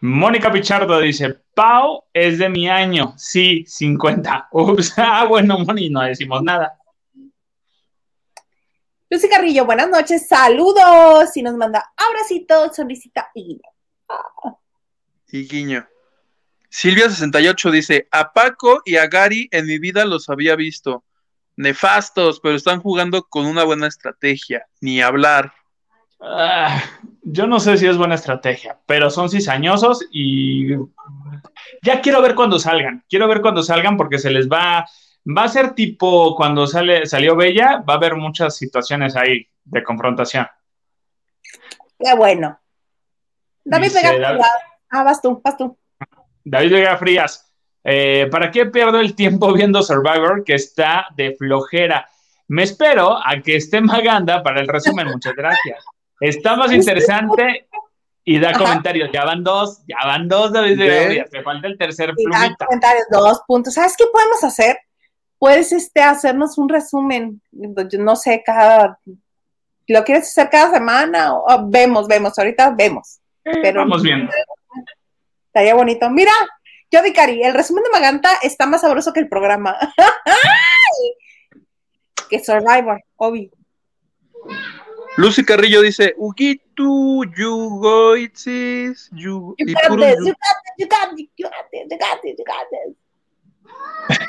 Mónica Pichardo dice, Pau es de mi año. Sí, 50. Ups. Ah, bueno, Moni, no decimos nada. Lucy Carrillo, buenas noches, saludos. Y nos manda abracito, sonrisita y guiño. Y guiño. Silvia68 dice, a Paco y a Gary en mi vida los había visto. Nefastos, pero están jugando con una buena estrategia. Ni hablar. Ah, yo no sé si es buena estrategia, pero son cizañosos y ya quiero ver cuando salgan. Quiero ver cuando salgan porque se les va, va a ser tipo cuando sale, salió Bella, va a haber muchas situaciones ahí de confrontación. Qué bueno. David Dice Vega, David- ah, vas tú, vas tú. David Vega Frías, eh, ¿para qué pierdo el tiempo viendo Survivor que está de flojera? Me espero a que esté Maganda para el resumen. Muchas gracias. Está más interesante y da Ajá. comentarios. Ya van dos, ya van dos, David Vega. Frías. Te falta el tercer Y da plumita. comentarios, dos puntos. ¿Sabes qué podemos hacer? Puedes este, hacernos un resumen, yo no sé, cada... ¿Lo quieres hacer cada semana? O, o vemos, vemos, ahorita vemos. Pero Vamos viendo. estaría bonito. Mira, yo Cari, el resumen de Maganta está más sabroso que el programa. que Survivor, obvio. Lucy Carrillo dice, Ugitu, Yugoitzis, Yu- You y got puro this, you got this, you got this, you got this, you got this, you got this.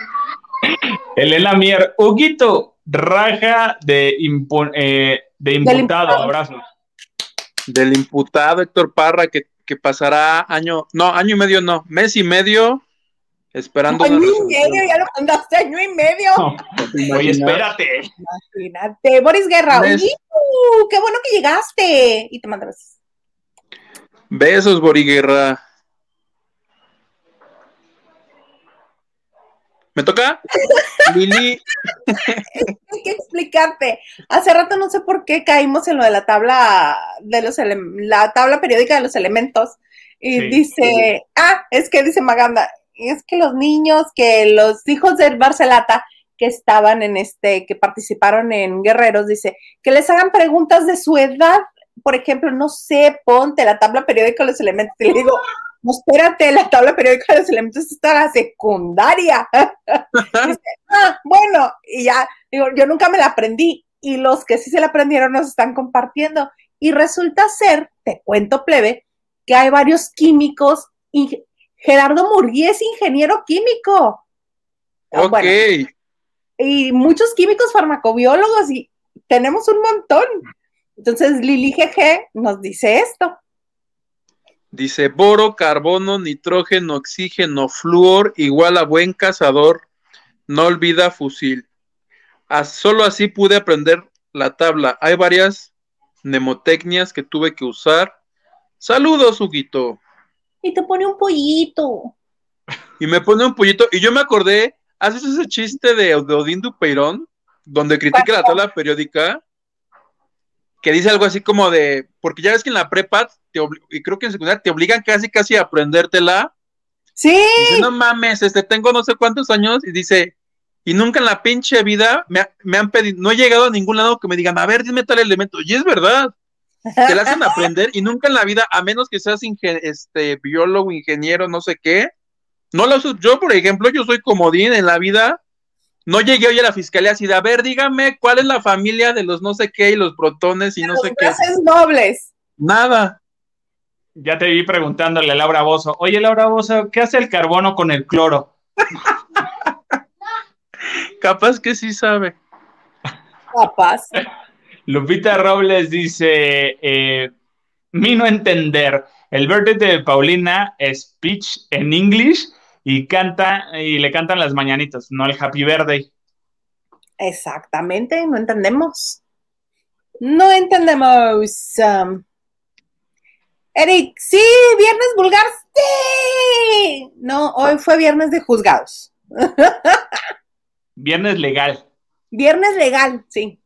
Elena Mier, Huguito, raja de, impu- eh, de imputado. imputado. Abrazo. del imputado Héctor Parra que, que pasará año, no, año y medio no, mes y medio esperando Año y medio, ya lo mandaste año y medio. Oye, espérate. Imagínate, Boris Guerra, qué bueno que llegaste. Y te manda besos. Besos, Boriguerra. ¿Me toca? Lili, Hay que explicarte. Hace rato no sé por qué caímos en lo de la tabla de los la tabla periódica de los elementos. Y Sí. dice, ah, es que dice Maganda, es que los niños, que los hijos de Barcelata que estaban en este, que participaron en Guerreros, dice, que les hagan preguntas de su edad. Por ejemplo, no sé, ponte la tabla periódica de los elementos. Y le digo, no, espérate, la tabla periódica de los elementos está en la secundaria. Dice, ah, bueno, y ya, digo, yo nunca me la aprendí. Y los que sí se la aprendieron nos están compartiendo. Y resulta ser, te cuento plebe, que hay varios químicos y Gerardo Murguí es ingeniero químico. Ah, ok. bueno, y muchos químicos farmacobiólogos y tenemos un montón. Entonces Lili GG nos dice esto. Dice boro, carbono, nitrógeno, oxígeno, flúor igual a buen cazador. No olvida fusil. Ah, solo así pude aprender la tabla. Hay varias mnemotecnias que tuve que usar. Saludos, Huguito. Y te pone un pollito. Y me pone un pollito. Y yo me acordé, ¿haces ese chiste de, de Odín Dupeirón? Donde critica la tabla periódica. Que dice algo así como de. Porque ya ves que en la prepa, te y creo que en secundaria, te obligan casi casi a aprendértela. Sí, Dice, no mames, este, tengo no sé cuántos años. Y dice, y nunca en la pinche vida me, me han pedido, no he llegado a ningún lado que me digan, a ver, dime tal elemento. Y es verdad. Te la hacen aprender y nunca en la vida, a menos que seas este, biólogo, ingeniero, no sé qué, no lo. Yo, por ejemplo, yo soy comodín en la vida. No llegué hoy a la fiscalía así de, a ver, dígame cuál es la familia de los no sé qué y los protones y no los sé qué. gases nobles. Nada. Ya te vi preguntándole a Laura Bozo. Oye, Laura Bozo, ¿qué hace el carbono con el cloro? Capaz que sí sabe. Capaz. Lupita Robles dice, eh, mi no entender, el birthday de Paulina es speech en English y canta y le cantan las mañanitas, no el happy birthday. Exactamente, no entendemos. No entendemos. um, Eric, sí, viernes vulgar, sí. No, hoy fue viernes de juzgados. Viernes legal. Viernes legal, sí.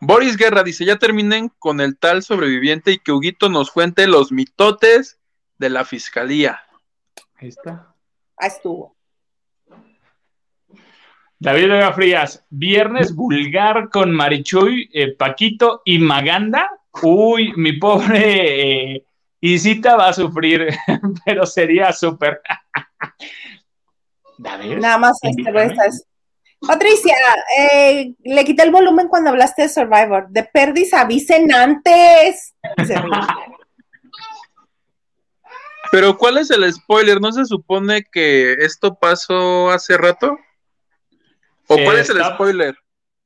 Boris Guerra dice, ya terminen con el tal sobreviviente y que Huguito nos cuente los mitotes de la fiscalía. Ahí está. Ahí estuvo. David Vega Frías, viernes vulgar con Marichuy, eh, Paquito y Maganda. Uy, mi pobre eh, Isita va a sufrir, pero sería súper. David. Nada más. Patricia, eh, le quité el volumen cuando hablaste de Survivor. De Perdis avisen antes. Pero ¿cuál es el spoiler? ¿No se supone que esto pasó hace rato? ¿O cuál Eh, es el está- spoiler?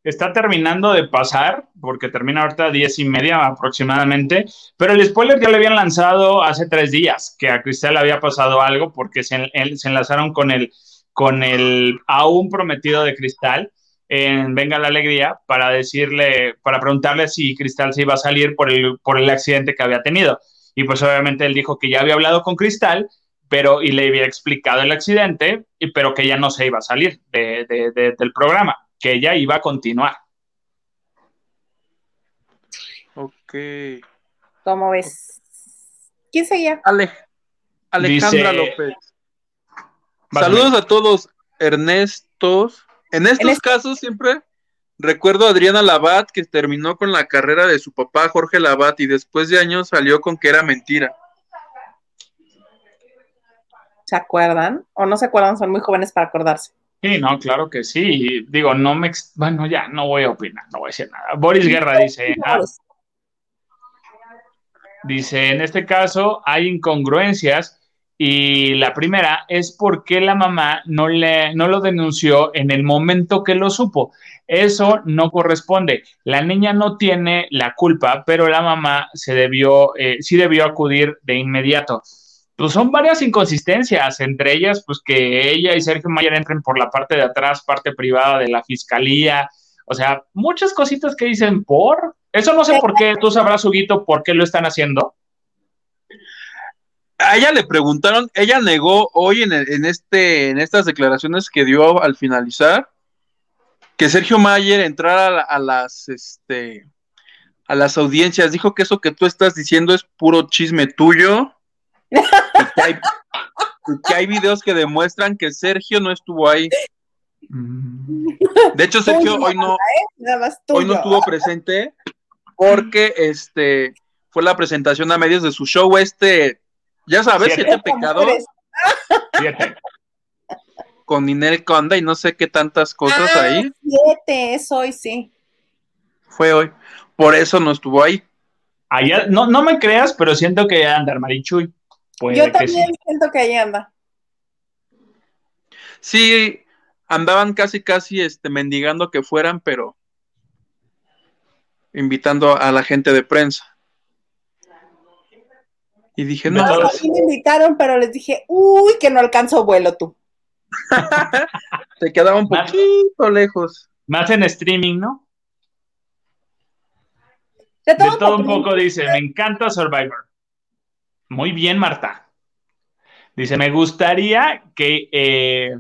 Está terminando de pasar, porque termina ahorita a diez y media aproximadamente, pero el spoiler ya le habían lanzado hace tres días, que a Cristal había pasado algo porque se, en- se enlazaron con el, con el aún prometido de Cristal en Venga la Alegría para decirle, para preguntarle si Cristal se iba a salir por el, por el accidente que había tenido. Y pues obviamente él dijo que ya había hablado con Cristal, pero y le había explicado el accidente, y, pero que ella no se iba a salir de- de- de- del programa, que ella iba a continuar. Ok. ¿Cómo ves? ¿Quién seguía? Ale- Alejandra Dice- López. Saludos a todos, Ernestos. En estos En este- casos siempre recuerdo a Adriana Labat que terminó con la carrera de su papá Jorge Labat y después de años salió con que era mentira. ¿Se acuerdan? ¿O no se acuerdan? Son muy jóvenes para acordarse. Sí, no, claro que sí. Digo, no me. ex- Bueno, ya, no voy a opinar, no voy a decir nada. Boris Guerra dice: ah, Dice, en este caso hay incongruencias y la primera es por qué la mamá no, le, no lo denunció en el momento que lo supo. Eso no corresponde. La niña no tiene la culpa, pero la mamá se debió, eh, sí debió acudir de inmediato. Pues son varias inconsistencias, entre ellas, pues que ella y Sergio Mayer entren por la parte de atrás, parte privada de la fiscalía. O sea, muchas cositas que dicen por. Eso no sé por qué, tú sabrás, Huguito, por qué lo están haciendo. A ella le preguntaron, ella negó hoy en, el- en este, en estas declaraciones que dio al finalizar que Sergio Mayer entrara a, la- a las este a las audiencias, dijo que eso que tú estás diciendo es puro chisme tuyo. y que hay, y que hay videos que demuestran que Sergio no estuvo ahí. De hecho, Sergio hoy no, más hoy no estuvo presente porque este fue la presentación a medios de su show este, ya sabes, Siete. siete pecados. Siete. con Ninel Conda y no sé qué tantas cosas Ah, ahí. Siete, es hoy, sí. Fue hoy. Por eso no estuvo ahí. Allá, no, no me creas, pero siento que anda Marichuy. Puede Yo que también sí. siento que ahí anda. Sí, andaban casi, casi este, mendigando que fueran, pero invitando a la gente de prensa. Y dije, no, No, sí me invitaron, pero les dije, uy, que no alcanzo vuelo tú. te quedaba un poquito lejos. Más en streaming, ¿no? De De todo, todo un poco. dice, me encanta Survivor. Muy bien, Marta. Dice, me gustaría que, eh,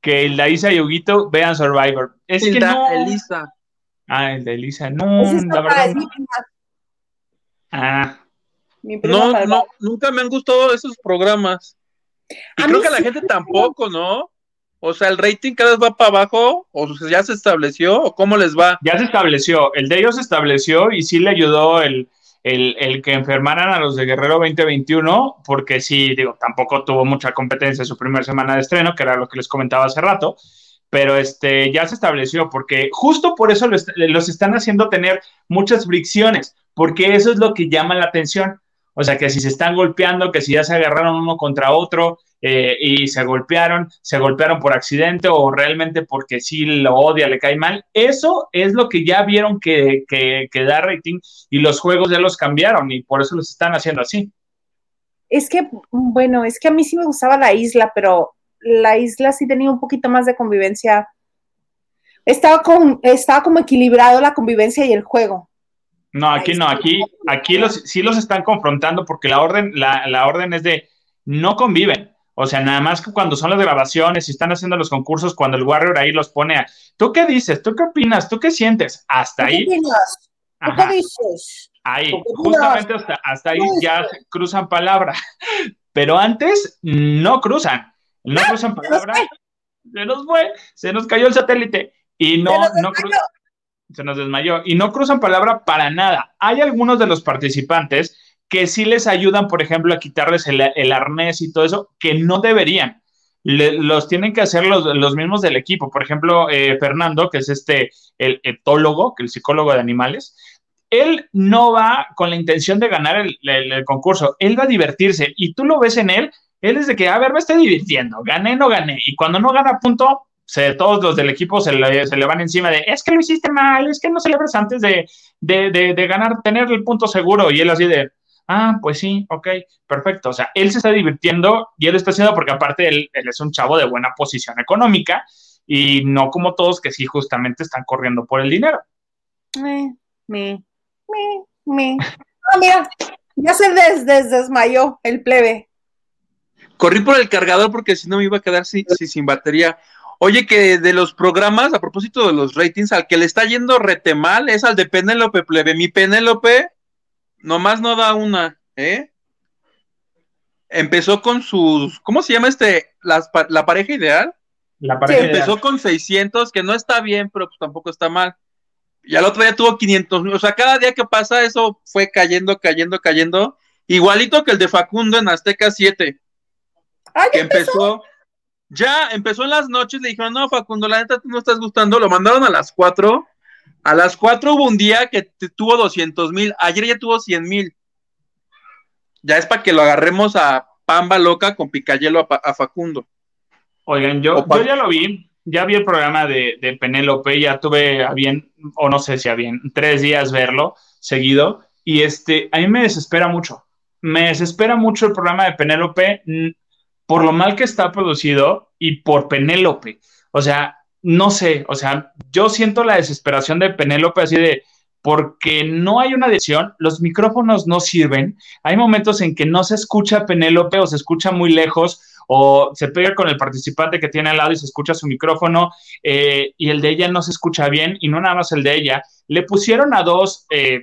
que el Daisa y Huguito vean Survivor. Es que Hilda, no. Elisa. Ah, el de Elisa. No, la verdad. es mi prima. Ah, Mi prima No, no, nunca me han gustado esos programas. Y A creo que a la gente tampoco, ¿no? O sea, el rating cada vez va para abajo, o sea, ya se estableció, o cómo les va. ya se estableció. El de ellos se estableció y sí le ayudó el, el, el que enfermaran a los de Guerrero 2021, porque sí, digo, tampoco tuvo mucha competencia en su primera semana de estreno, que era lo que les comentaba hace rato, pero este, ya se estableció, porque justo por eso los, los están haciendo tener muchas fricciones, porque eso es lo que llama la atención. O sea, que si se están golpeando, que si ya se agarraron uno contra otro eh, y se golpearon, se golpearon por accidente o realmente porque sí lo odia, le cae mal, eso es lo que ya vieron que, que, que da rating y los juegos ya los cambiaron y por eso los están haciendo así. Es que, bueno, es que a mí sí me gustaba la isla, pero la isla sí tenía un poquito más de convivencia. Estaba, con, estaba como equilibrado la convivencia y el juego. No, aquí no, aquí, aquí los, sí los están confrontando porque la orden, la, la orden es de no conviven. O sea, nada más que cuando son las grabaciones y están haciendo los concursos, cuando el Warrior ahí los pone a, ¿tú qué dices? ¿Tú qué opinas? ¿Tú qué sientes? Hasta ahí. ¿Qué opinas? ¿Tú Ajá. qué dices? Ahí, ¿Tú qué justamente hasta, hasta ahí ya se cruzan palabra. Pero antes no cruzan. No cruzan palabra. Se nos fue, se nos cayó el satélite. Y no, no cruzan. Se nos desmayó. Y no cruzan palabra para nada. Hay algunos de los participantes que sí les ayudan, por ejemplo, a quitarles el, arnés y todo eso, que no deberían. Los tienen que hacer los, los mismos del equipo. Por ejemplo, eh, Fernando, que es este, el etólogo, que el psicólogo de animales, él no va con la intención de ganar el, el- el concurso, él va a divertirse y tú lo ves en él, él es de que, a ver, me estoy divirtiendo, gané, no gané, y cuando no gana punto, se, todos los del equipo se le, se le van encima de, es que lo hiciste mal, es que no celebras antes de, de, de, de ganar, tener el punto seguro, y él así de, ah, pues sí, ok, perfecto, o sea, él se está divirtiendo y él está haciendo porque aparte él, él es un chavo de buena posición económica y no como todos que sí justamente están corriendo por el dinero. Me, me, me, me. Ah, mira, ya se des, des- desmayó el plebe. Corrí por el cargador porque si no me iba a quedar sin- sin batería. Oye, que de los programas, a propósito de los ratings, al que le está yendo rete mal es al de Penélope Plebe. Mi Penélope nomás no da una, ¿eh? Empezó con sus, ¿cómo se llama este? Las la pareja ideal. La pareja Sí, Empezó con 600, que no está bien, pero pues tampoco está mal. Y al otro día tuvo 500 mil. O sea, cada día que pasa eso fue cayendo, cayendo, cayendo. Igualito que el de Facundo en Azteca 7 Ay, que empezó, ya empezó en las noches, le dijeron, no, Facundo, la neta tú no estás gustando, lo mandaron a las 4, a las 4 hubo un día que tuvo 200 mil, ayer ya tuvo 100 mil, ya es para que lo agarremos a Pamba Loca con Picayelo a, Facundo. Oigan, yo, yo ya lo vi, ya vi el programa de, de Penélope, ya tuve a bien, o no sé si a bien, tres días verlo seguido, y este, a mí me desespera mucho, me desespera mucho el programa de Penélope por lo mal que está producido y por Penélope, o sea, no sé, o sea, yo siento la desesperación de Penélope así de, porque no hay una decisión, los micrófonos no sirven, hay momentos en que no se escucha Penélope o se escucha muy lejos, o se pega con el participante que tiene al lado y se escucha su micrófono eh, y el de ella no se escucha bien y no nada más el de ella. Le pusieron a dos, eh,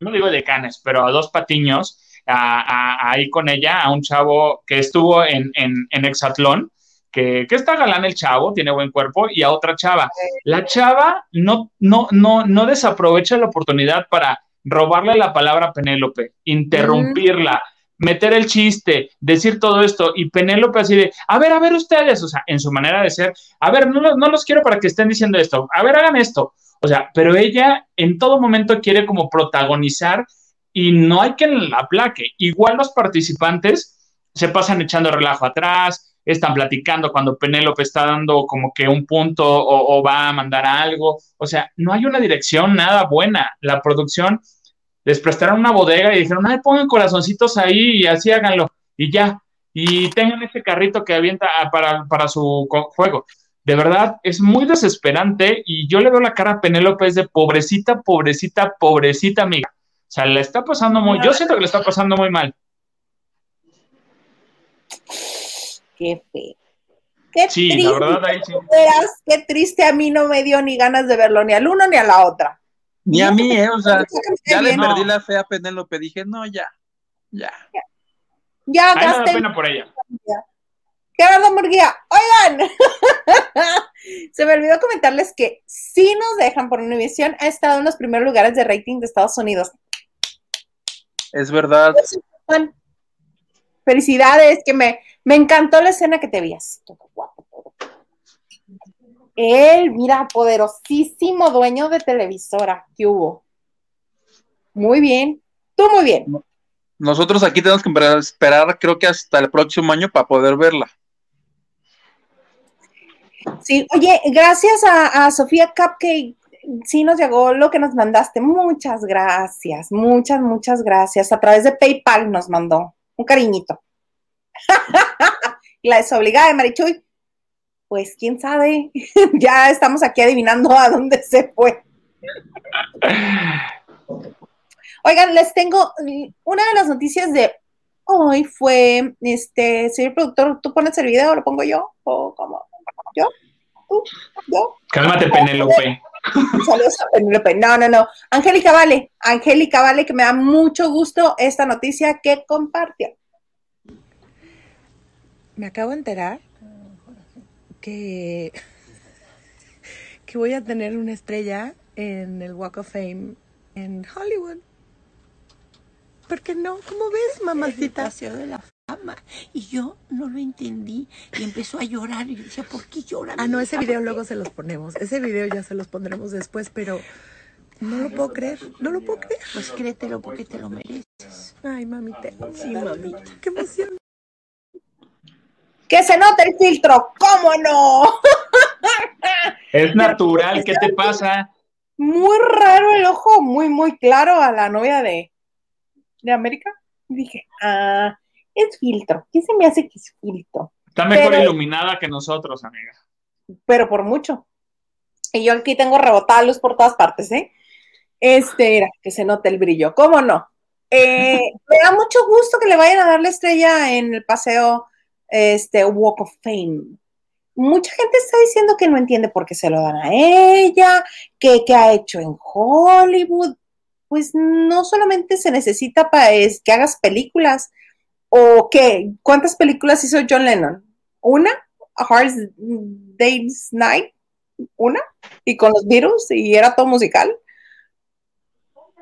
no digo decanes, pero a dos patiños a- a- ahí con ella, a un chavo que estuvo en, en, en Exatlón, que, que está galán el chavo, tiene buen cuerpo, y a otra chava. La chava no, no, no, no desaprovecha la oportunidad para robarle la palabra a Penélope, interrumpirla, meter el chiste, decir todo esto, y Penélope así de, a ver, a ver ustedes, o sea, en su manera de ser, a ver, no, no los quiero para que estén diciendo esto, a ver, hagan esto, o sea, pero ella en todo momento quiere como protagonizar y no hay quien la aplaque. Igual los participantes se pasan echando relajo atrás, están platicando cuando Penélope está dando como que un punto o, va a mandar algo, o sea, no hay una dirección nada buena. La producción les prestaron una bodega y dijeron, ay, pongan corazoncitos ahí y así háganlo, y ya, y tengan ese carrito que avienta ah, para, para su juego. De verdad, es muy desesperante y yo le veo la cara a Penélope es de pobrecita, pobrecita, pobrecita amiga. O sea, le está pasando muy, yo siento que le está pasando muy mal. Qué feo. Qué Sí, la triste. verdad, ahí sí. Verás, qué triste a mí no me dio ni ganas de verlo, ni al uno ni a la otra. Ni a mí, ¿eh? O sea, ya le perdí No. la fe a Penélope, dije, no, ya, ya. Ya A mí me da gasté. pena por ella. Gerardo Murguía, oigan, se me olvidó comentarles que sí nos dejan por Univision, ha estado en los primeros lugares de rating de Estados Unidos. Es verdad. Felicidades, que me, me encantó la escena que te vías. Él, mira, poderosísimo dueño de televisora que hubo. Muy bien, tú muy bien. Nosotros aquí tenemos que esperar- esperar, creo que hasta el próximo año para poder verla. Sí, oye, gracias a, a Sofía Cupcake, sí nos llegó lo que nos mandaste. Muchas gracias, muchas, muchas gracias. A través de PayPal nos mandó un cariñito. la desobligada de Marichuy, pues quién sabe, ya estamos aquí adivinando a dónde se fue. Oigan, les tengo mm, una de las noticias de hoy fue, este, señor productor, ¿tú pones el video o lo pongo yo? ¿O cómo? ¿Yo? ¿Tú? ¿Yo? Cálmate, Penélope. Saludos a Penélope. No, no, no. Angélica Vale, Angélica Vale, que me da mucho gusto esta noticia que compartió. Me acabo de enterar que, que voy a tener una estrella en el Walk of Fame en Hollywood. ¿Por qué no? ¿Cómo ves, mamacita? Y yo no lo entendí. Y empezó a llorar. Y yo decía, ¿por qué llora? Ah, no, ese video luego se los ponemos. Ese video ya se los pondremos después, pero no lo puedo creer. No lo puedo creer. Pues créetelo porque te lo mereces. Ay, mamita. Sí, mamita. Qué emoción. Que se note el filtro, ¿cómo no? Es natural, ¿qué te pasa? Muy raro el ojo, muy, muy claro a la novia de, de América. Dije, ah, es filtro. ¿Qué se me hace que es filtro? Está mejor Pero- iluminada que nosotros, amiga. Pero por mucho. Y yo aquí tengo rebotada luz por todas partes, ¿eh? Este, mira, que se note el brillo. ¿Cómo no? Eh, me da mucho gusto que le vayan a dar la estrella en el paseo este, Walk of Fame. Mucha gente está diciendo que no entiende por qué se lo dan a ella, que, que ha hecho en Hollywood. Pues no solamente se necesita para es, que hagas películas, o qué, ¿cuántas películas hizo John Lennon? ¿Una? A Hard Day's Night, una, y con los virus, y era todo musical.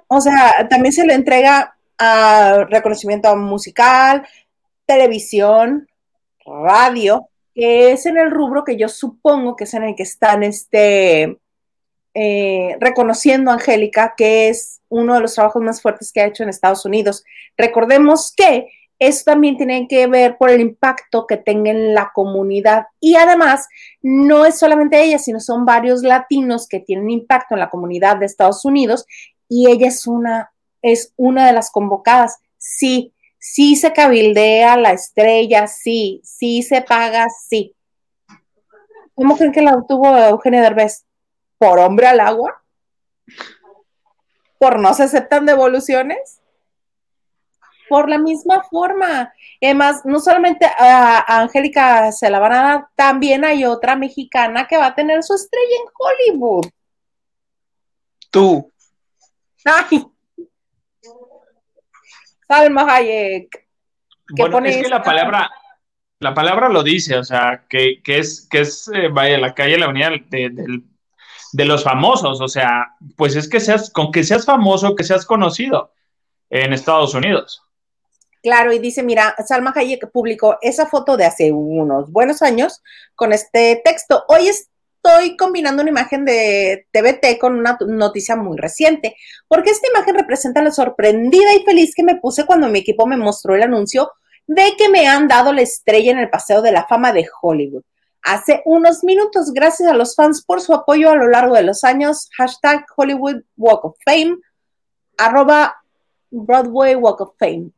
O sea, también se le entrega a reconocimiento musical, televisión, radio, que es en el rubro que yo supongo que es en el que están este, eh, reconociendo a Angélica, que es uno de los trabajos más fuertes que ha hecho en Estados Unidos. Recordemos que eso también tiene que ver por el impacto que tenga en la comunidad. Y además, no es solamente ella, sino son varios latinos que tienen impacto en la comunidad de Estados Unidos y ella es una, es una de las convocadas. Sí, sí se cabildea la estrella, sí, sí se paga, sí. ¿Cómo creen que la obtuvo Eugenio Derbez? ¿Por hombre al agua? ¿Por no se aceptan devoluciones? Por la misma forma. Además, no solamente a, a Angélica se la van a dar, también hay otra mexicana que va a tener su estrella en Hollywood. Tú. Ay. Salma Hayek. ¿Qué Bueno, pone es que la palabra, la palabra lo dice, o sea, que, que es, que es eh, vaya, la calle, la avenida de, del- de los famosos, o sea, pues es que seas, con que seas famoso, que seas conocido en Estados Unidos. Claro, y dice, mira, Salma Hayek publicó esa foto de hace unos buenos años con este texto. Hoy estoy combinando una imagen de TBT con una noticia muy reciente, porque esta imagen representa la sorprendida y feliz que me puse cuando mi equipo me mostró el anuncio de que me han dado la estrella en el Paseo de la Fama de Hollywood. Hace unos minutos, gracias a los fans por su apoyo a lo largo de los años, hashtag Hollywood Walk of Fame, arroba Broadway Walk of Fame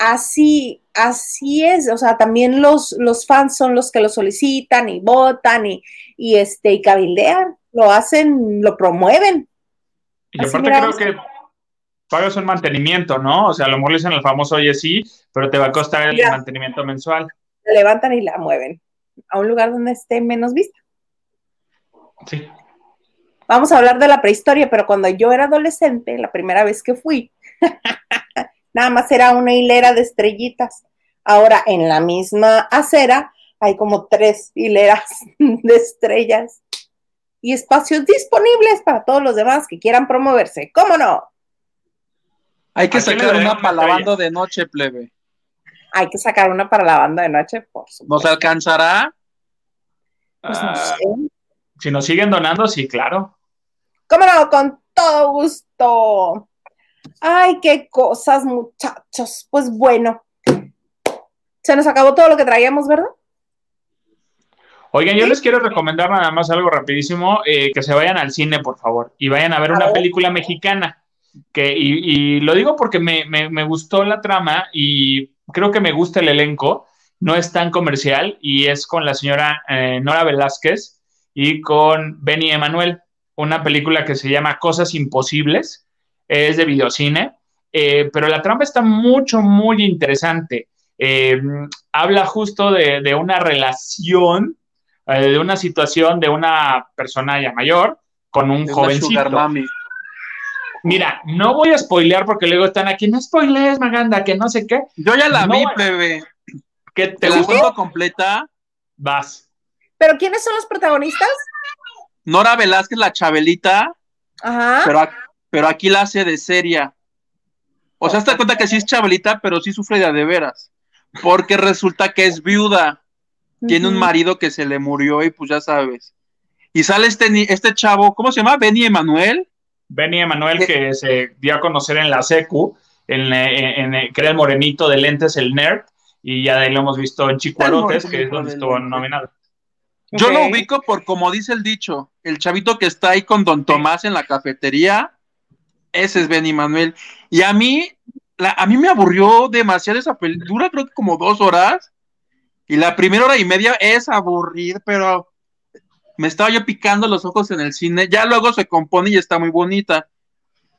así, así es, o sea, también los, los fans son los que lo solicitan y votan y, y, este, y cabildean, lo hacen, lo promueven. Y Así, aparte mira, creo que pagas un mantenimiento, ¿no? O sea, a lo mejor le dicen al famoso, oye, sí, pero te va a costar el Mira. mantenimiento mensual. La levantan y la mueven a un lugar donde esté menos vista. Sí. Vamos a hablar de la prehistoria, pero cuando yo era adolescente, la primera vez que fui, nada más era una hilera de estrellitas. Ahora, en la misma acera, hay como tres hileras de estrellas y espacios disponibles para todos los demás que quieran promoverse. ¿Cómo no? Hay que ¿A quién le sacar una para estrella? lavando de noche, plebe. Hay que sacar una para la banda de noche, por ¿Nos supuesto. alcanzará? Pues no Ah, sé. si nos siguen donando, sí, claro. ¿Cómo no? Con todo gusto. Ay, qué cosas, muchachos. Pues bueno, se nos acabó todo lo que traíamos, ¿verdad? Oigan, yo les quiero recomendar nada más algo rapidísimo, eh, que se vayan al cine, por favor, y vayan a ver una película mexicana. Que, y, y lo digo porque me, me- me gustó la trama y creo que me gusta el elenco. No es tan comercial y es con la señora eh, Nora Velázquez y con Benny Emanuel, una película que se llama Cosas Imposibles. Es de videocine, eh, pero la trama está mucho, muy interesante. Eh, habla justo de, de una relación, eh, de una situación de una persona ya mayor con un Es jovencito. sugar mami. Mira, no voy a spoilear porque luego están aquí, no spoilees, Maganda, que no sé qué. Yo ya la No, vi, plebe. ¿Qué Te te la cuento completa. Vas. ¿Pero quiénes son los protagonistas? Nora Velázquez, la Chabelita, Ajá. pero, pero aquí la hace de seria. O sea, te cuenta que sí es Chabelita, pero sí sufre de a de veras. Porque resulta que es viuda. Tiene un marido que se le murió y pues ya sabes. Y sale este, ni- este chavo, ¿cómo se llama? Benny Emanuel. Benny Emanuel, ¿Qué? que se dio a conocer en la secu, en, en- en- que era el morenito de lentes, el nerd, y ya de ahí lo hemos visto en Chicuarotes, que es donde estuvo nominado. Yo lo ubico por como dice el dicho, el chavito que está ahí con Don Tomás en la cafetería, ese es Benny Manuel. Y a mí, la- a mí me aburrió demasiado esa película, dura creo que como dos horas, y la primera hora y media es aburrir, pero me estaba yo picando los ojos en el cine, ya luego se compone y está muy bonita,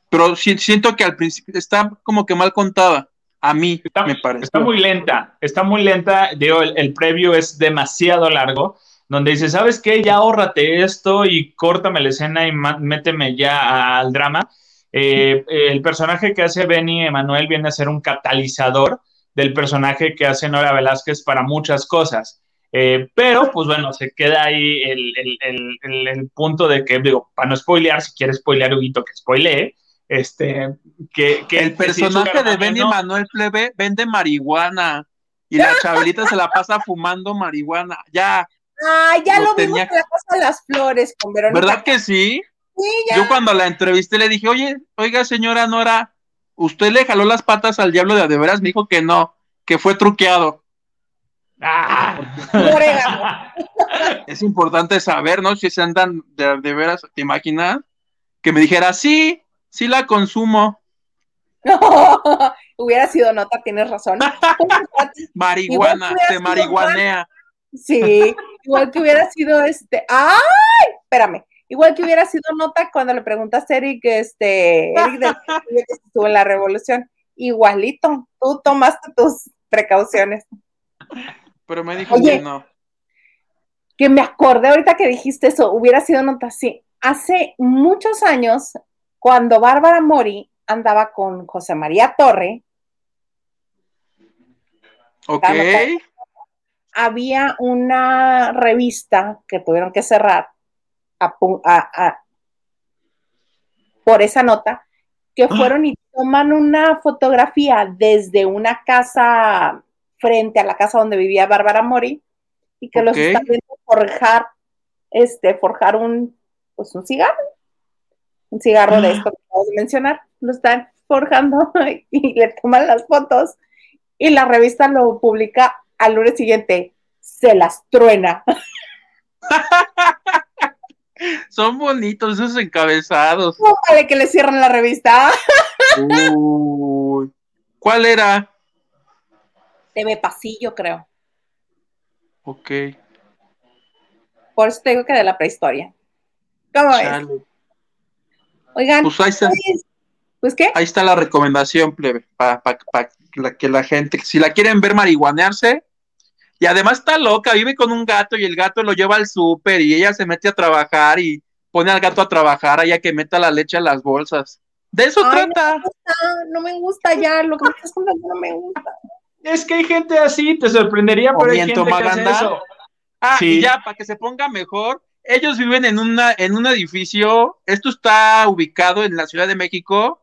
pero si- siento que al principio está como que mal contada, a mí Está, me parece. está muy lenta, está muy lenta. Digo, el, el previo es demasiado largo, donde dice, ¿sabes qué? Ya ahórrate esto y córtame la escena y méteme ya al drama. Eh, el personaje que hace Benny Emanuel viene a ser un catalizador del personaje que hace Nora Velázquez para muchas cosas. Eh, pero, pues bueno, se queda ahí el, el- el- el- el punto de que, digo, para no spoilear, si quieres spoilear, Huguito, que spoilee, este, que, que el que personaje de Benny ¿no? Manuel Plebe vende marihuana y la chabelita se la pasa fumando marihuana. Ya, Ah, ya Lo lo, vimos tenía- en la Casa de las Flores con Verónica. ¿verdad que sí? Sí, ya. Yo cuando la entrevisté le dije, oye, oiga señora Nora, ¿usted le jaló las patas al diablo de veras? Me dijo que no, que fue truqueado. Ah. Es importante saber, ¿no? Si se andan de, de veras, ¿te imaginas? Que me dijera, sí, sí la consumo. No, hubiera sido nota, tienes razón. Marihuana, se sido marihuanea. Sí, igual que hubiera sido este. ¡Ay! Espérame. Igual que hubiera sido nota cuando le preguntaste a Eric, este, Eric del que estuvo en la revolución. Igualito, tú tomaste tus precauciones. Pero me dijo Oye. que no. Que me acordé ahorita que dijiste eso, hubiera sido nota, sí. Hace muchos años, cuando Bárbara Mori andaba con José María Torre, Ok. había una revista que tuvieron que cerrar a pu- a- a- por esa nota, que fueron y toman una fotografía desde una casa frente a la casa donde vivía Bárbara Mori y que los están viendo forjar, este, forjar un, pues un cigarro, un cigarro de esto que acabo de mencionar, lo están forjando y le toman las fotos y la revista lo publica al lunes siguiente, se las truena. Son bonitos esos encabezados. No vale que le cierren la revista. Uy. ¿Cuál era? TV Pasillo, creo. Ok. Por eso te digo que de la prehistoria. ¿Cómo es? Oigan, Pues ahí está, pues, pues, qué? ahí está la recomendación, plebe, para que la gente, si la quieren ver marihuanearse, y además está loca, vive con un gato y el gato lo lleva al súper y ella se mete a trabajar y pone al gato a trabajar allá que meta la leche a las bolsas. De eso Ay, trata. Ah, no me gusta ya, lo que me estás contando no me gusta. Es que hay gente así, te sorprendería, pero hay gente Miento, que hace Maganda. eso. Ah, Sí. y ya, para que se ponga mejor, ellos viven en, una, en un edificio, esto está ubicado en la Ciudad de México,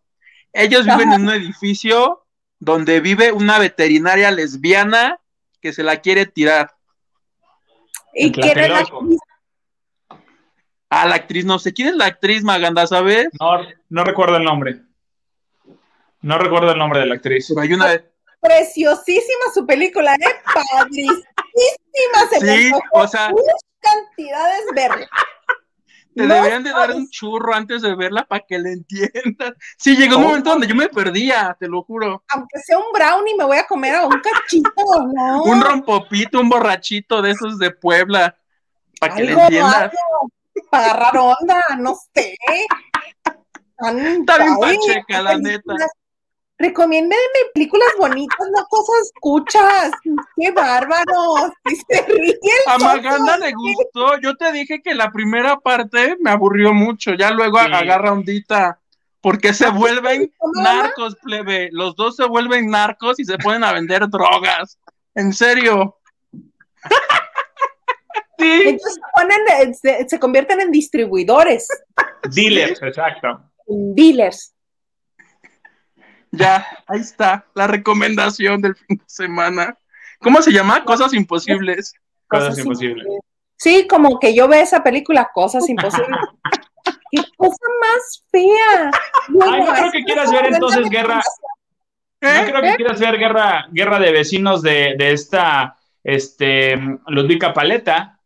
ellos viven Ajá. en un edificio donde vive una veterinaria lesbiana que se la quiere tirar. ¿Y quién es la actriz? A la actriz, no sé, ¿quién es la actriz, Maganda, sabes? No, no recuerdo el nombre. No recuerdo el nombre de la actriz. Pero hay una... Preciosísima su película, ¿eh? Padrísima. Se Sí, o sea- muchas cantidades verdes. Te No deberían de dar un churro antes de verla para que le entiendas. Sí, llegó un momento donde yo me perdía, te lo juro. Aunque sea un brownie, me voy a comer a un cachito, ¿no? Un rompopito, un borrachito de esos de Puebla, para que le entiendas. algo, para agarrar onda, no sé. Está bien pacheca, la neta. Recomiéndeme películas bonitas, no cosas escuchas. ¡Qué bárbaros! Y se ríe el A Maganda le gustó. Yo te dije que la primera parte me aburrió mucho. Ya luego Sí. agarra ondita. Porque se vuelven ¿Cómo, narcos, plebe. Los dos se vuelven narcos y se ponen a vender drogas. En serio. Sí. Entonces se, ponen, eh, se, se convierten en distribuidores, Dealers, exacto. dealers. Ya, ahí está la recomendación del fin de semana. ¿Cómo se llama? Cosas imposibles. Cosas imposibles. Sí, como que yo veo esa película, cosas imposibles. ¡Qué cosa más fea! Ay, no creo que quieras ver entonces Guerra- No ¿Eh? creo que quieras ver guerra, guerra de vecinos de, de esta este, Ludwika Paleta.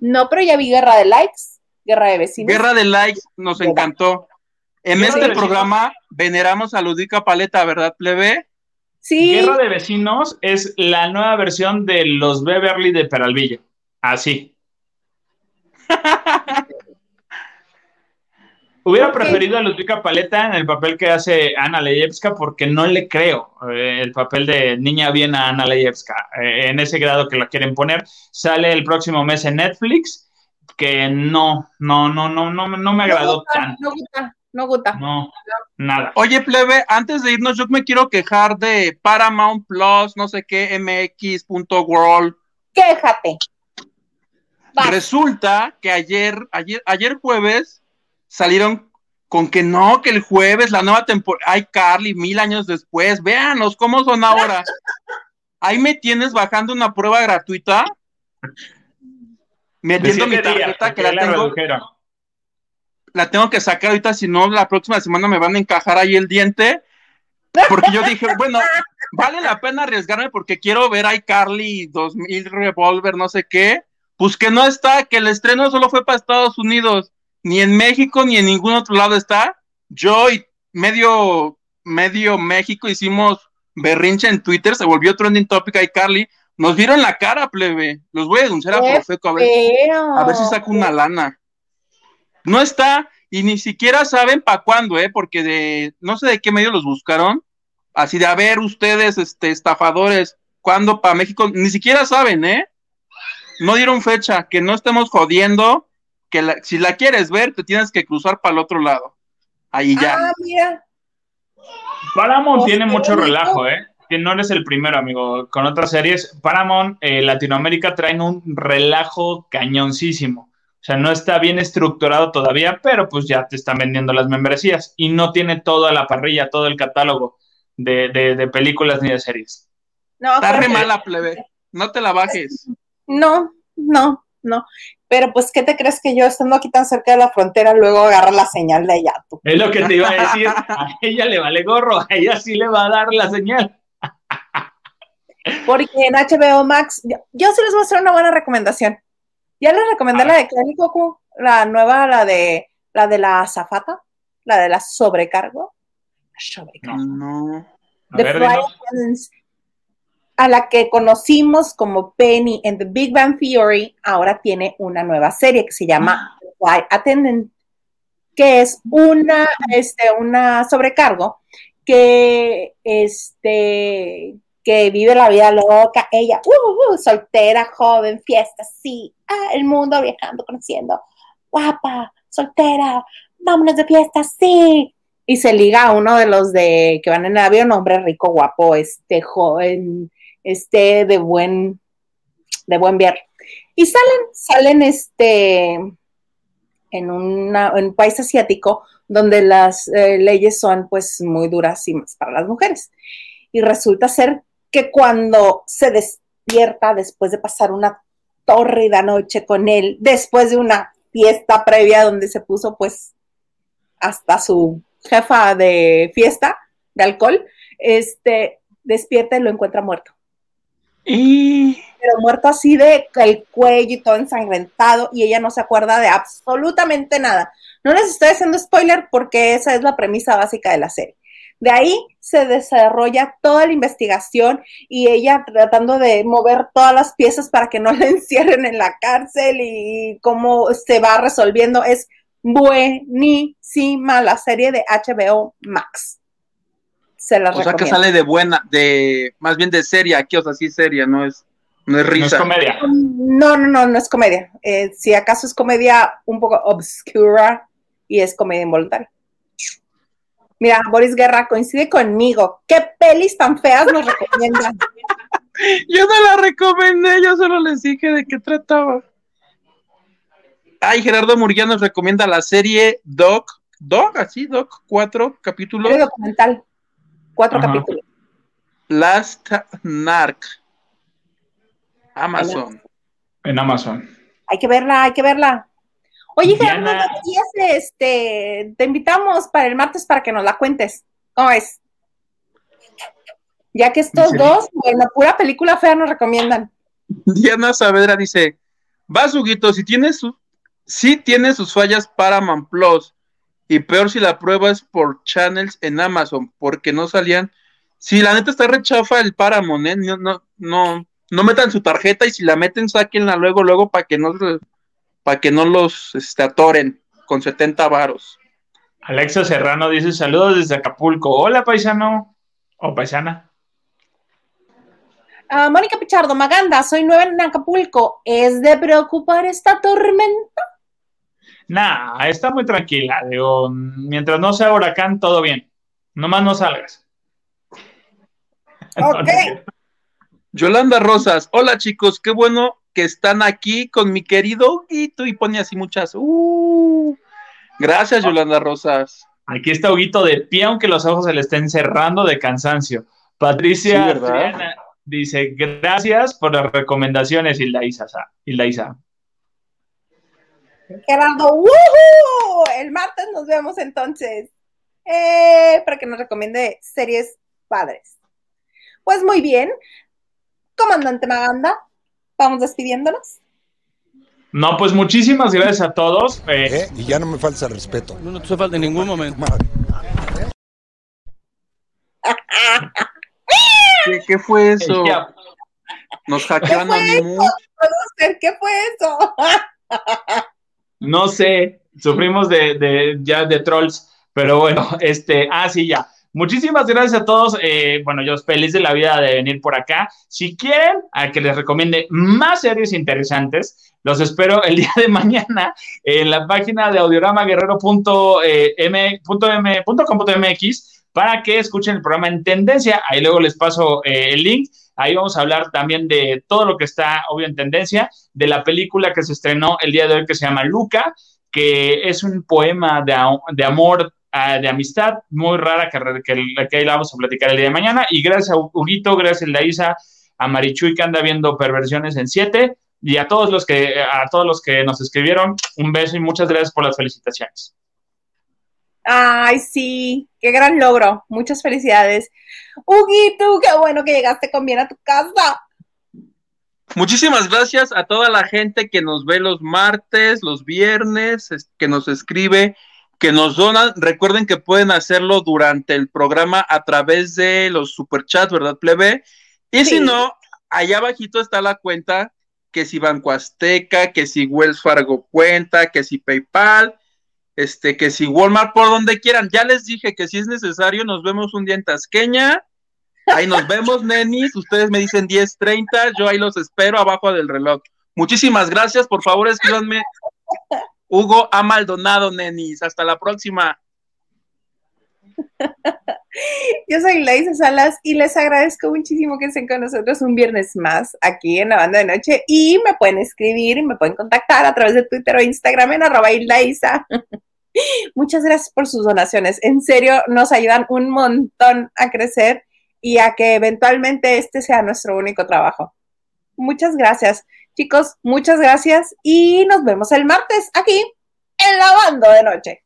No, pero ya vi Guerra de Likes, Guerra de Vecinos. Guerra de likes nos encantó. En Guerra este programa veneramos a Ludica Paleta, ¿verdad, plebe? Sí, Guerra de vecinos es la nueva versión de los Beverly de Peralvillo. Así. Hubiera preferido a Ludwika Paleta en el papel que hace Ana Leyevska porque no le creo eh, el papel de niña bien a Ana Leyevska eh, en ese grado que la quieren poner. Sale el próximo mes en Netflix que no, no, no, no, no, no me agradó gusta, tanto. no gusta, no gusta. No, nada. Oye, plebe, antes de irnos, yo me quiero quejar de Paramount Plus, no sé qué, mx.world. Quéjate. Vas. Resulta que ayer, ayer, ayer jueves salieron con que no, que el jueves la nueva temporada, ay Carly, mil años después, véanos cómo son ahora. Ahí me tienes bajando una prueba gratuita, metiendo mi tarjeta que porque la tengo. La tengo que sacar ahorita, si no, la próxima semana me van a encajar ahí el diente. Porque yo dije, bueno, vale la pena arriesgarme porque quiero ver a iCarly 2000 Revolver, no sé qué. Pues que no está, que el estreno solo fue para Estados Unidos, ni en México ni en ningún otro lado está. Yo y medio, medio México hicimos berrinche en Twitter, se volvió trending topic iCarly. Nos vieron la cara, plebe. Los voy a denunciar a Profeco a ver a ver si saco una lana. No está, y ni siquiera saben para cuándo, ¿eh? Porque de, no sé de qué medio los buscaron. Así de, a ver, ustedes, este, estafadores, ¿cuándo para México? Ni siquiera saben, ¿eh? No dieron fecha, que no estemos jodiendo, que la- si la quieres ver, te tienes que cruzar para el otro lado. Ahí ya. Ah, mira. Paramount Pues, tiene mucho bonito. relajo, ¿eh? Que no eres el primero, amigo. Con otras series, Paramount, eh, Latinoamérica traen un relajo cañoncísimo. O sea, no está bien estructurado todavía, pero pues ya te están vendiendo las membresías y no tiene toda la parrilla, todo el catálogo de, de- de películas ni de series. No, Está re mala, plebe. No te la bajes. No, no, no. Pero pues, ¿qué te crees que yo estando aquí tan cerca de la frontera luego agarra la señal de allá? Tú? Es lo que te iba a decir. A ella le vale gorro, a ella sí le va a dar la señal. Porque en HBO Max, yo, yo sí les voy a hacer una buena recomendación. Ya les recomendé la de Coco, la nueva, la de la de la azafata, la de la sobrecargo. La sobrecargo. No. A The ver, a la que conocimos como Penny en The Big Bang Theory, ahora tiene una nueva serie que se llama The Flight Attendant, que es una, este, una sobrecargo que, este, que vive la vida loca, ella, uh, uh, soltera, joven, fiesta, sí, el mundo viajando, conociendo, guapa, soltera, vámonos de fiesta, sí, y se liga a uno de los de que van en avión, hombre rico, guapo, este joven, este de buen, de buen ver. Y salen, salen este en, una, en un país asiático donde las eh, leyes son pues muy duras y más para las mujeres. Y resulta ser que cuando se despierta después de pasar una tórrida noche con él, después de una fiesta previa donde se puso pues hasta su jefa de fiesta de alcohol, este, despierta y lo encuentra muerto. Y Pero muerto así de el cuello y todo ensangrentado y ella no se acuerda de absolutamente nada. No les estoy haciendo spoiler porque esa es la premisa básica de la serie. De ahí se desarrolla toda la investigación y ella tratando de mover todas las piezas para que no la encierren en la cárcel y cómo se va resolviendo. Es buenísima la serie de HBO Max. Se la O sea que sale de buena, de más bien de seria, aquí, o sea, sí seria, no es, no es No es risa. comedia. No, no, no, no es comedia. Eh, si acaso es comedia un poco obscura y es comedia involuntaria. Mira, Boris Guerra coincide conmigo. ¿Qué pelis tan feas nos recomiendan? Yo no la recomendé, yo solo les dije de qué trataba. Ay, Gerardo Murguía nos recomienda la serie Doc, Doc, así, Doc, cuatro capítulos. Serie documental. Cuatro Ajá. capítulos. Last Narc. Amazon. En Amazon. Hay que verla, hay que verla. Oye, Diana- Gerardo, ¿y ese, este, te invitamos para el martes para que nos la cuentes. ¿Cómo es? Ya que estos Sí. dos, bueno, pura película fea nos recomiendan. Diana Saavedra dice, vas, Huguito, si tiene su, sí tiene sus fallas Paramount Plus, y peor si la prueba es por channels en Amazon, porque no salían. Si la neta está rechafa el Paramount, ¿eh? no, no, no, no metan su tarjeta y si la meten, sáquenla luego, luego para que no para que no los este, atoren con 70 varos. Alexa Serrano dice saludos desde Acapulco. Hola, paisano. O paisana. Ah, Mónica Pichardo, Maganda, soy nueva en Acapulco. ¿Es de preocupar esta tormenta? Nah, está muy tranquila. Digo, mientras no sea huracán, todo bien. Nomás no salgas. Cierto. Yolanda Rosas, hola chicos, qué bueno que están aquí con mi querido Huguito y pone así muchas. Uh, gracias, Yolanda Rosas. Aquí está Huguito de pie, aunque los ojos se le estén cerrando de cansancio. Patricia Sí, ¿verdad? Triana dice, gracias por las recomendaciones, Hilda Isa. Hilda Isa. Gerardo, ¡woohoo! El martes nos vemos entonces. Eh, para que nos recomiende series padres. Pues muy bien. Comandante Maganda, vamos despidiéndonos. No, pues muchísimas gracias a todos. Eh, ¿eh? Y ya no me falta el respeto. No te hace falta en ningún momento. ¿Qué, qué fue eso? ya- Nos hackearon ¿Qué a fue mi eso? mu- Producer, ¿Qué fue eso? No sé, sufrimos de, de- ya de trolls, pero bueno, este, ah, sí, ya. Muchísimas gracias a todos. eh, bueno, yo feliz de la vida de venir por acá. Si quieren a que les recomiende más series interesantes, los espero el día de mañana en la página de audioramaguerrero.m.com.mx para que escuchen el programa en tendencia. Ahí luego les paso eh, el link. Ahí vamos a hablar también de todo lo que está, obvio, en tendencia, de la película que se estrenó el día de hoy que se llama Luca, que es un poema de amor, ah, de amistad, muy rara, que, que, que ahí la vamos a platicar el día de mañana. Y gracias a Huguito, gracias a Laisa, a Marichuy que anda viendo perversiones en 7 y a todos los que a todos los que nos escribieron, un beso y muchas gracias por las felicitaciones. Ay, sí, qué gran logro. Muchas felicidades. Huguito, qué bueno que llegaste con bien a tu casa. Muchísimas gracias a toda la gente que nos ve los martes, los viernes, es- que nos escribe, que nos donan. Recuerden que pueden hacerlo durante el programa a través de los superchats, ¿verdad, plebe? Y Sí. si no, allá abajito está la cuenta, que si Banco Azteca, que si Wells Fargo cuenta, que si PayPal, este, que si Walmart, por donde quieran. Ya les dije que si es necesario, nos vemos un día en Tasqueña. Ahí nos vemos, nenis. Ustedes me dicen 10:30. Yo ahí los espero abajo del reloj. Muchísimas gracias. Por favor, escríbanme. Hugo A. Maldonado, nenis. Hasta la próxima. Yo soy Laisa Salas y les agradezco muchísimo que estén con nosotros un viernes más aquí en la banda de noche y me pueden escribir y me pueden contactar a través de Twitter o Instagram en arroba Laisa. Muchas gracias por sus donaciones. En serio, nos ayudan un montón a crecer y a que eventualmente este sea nuestro único trabajo. Muchas gracias. Chicos, muchas gracias y nos vemos el martes aquí en la banda de noche.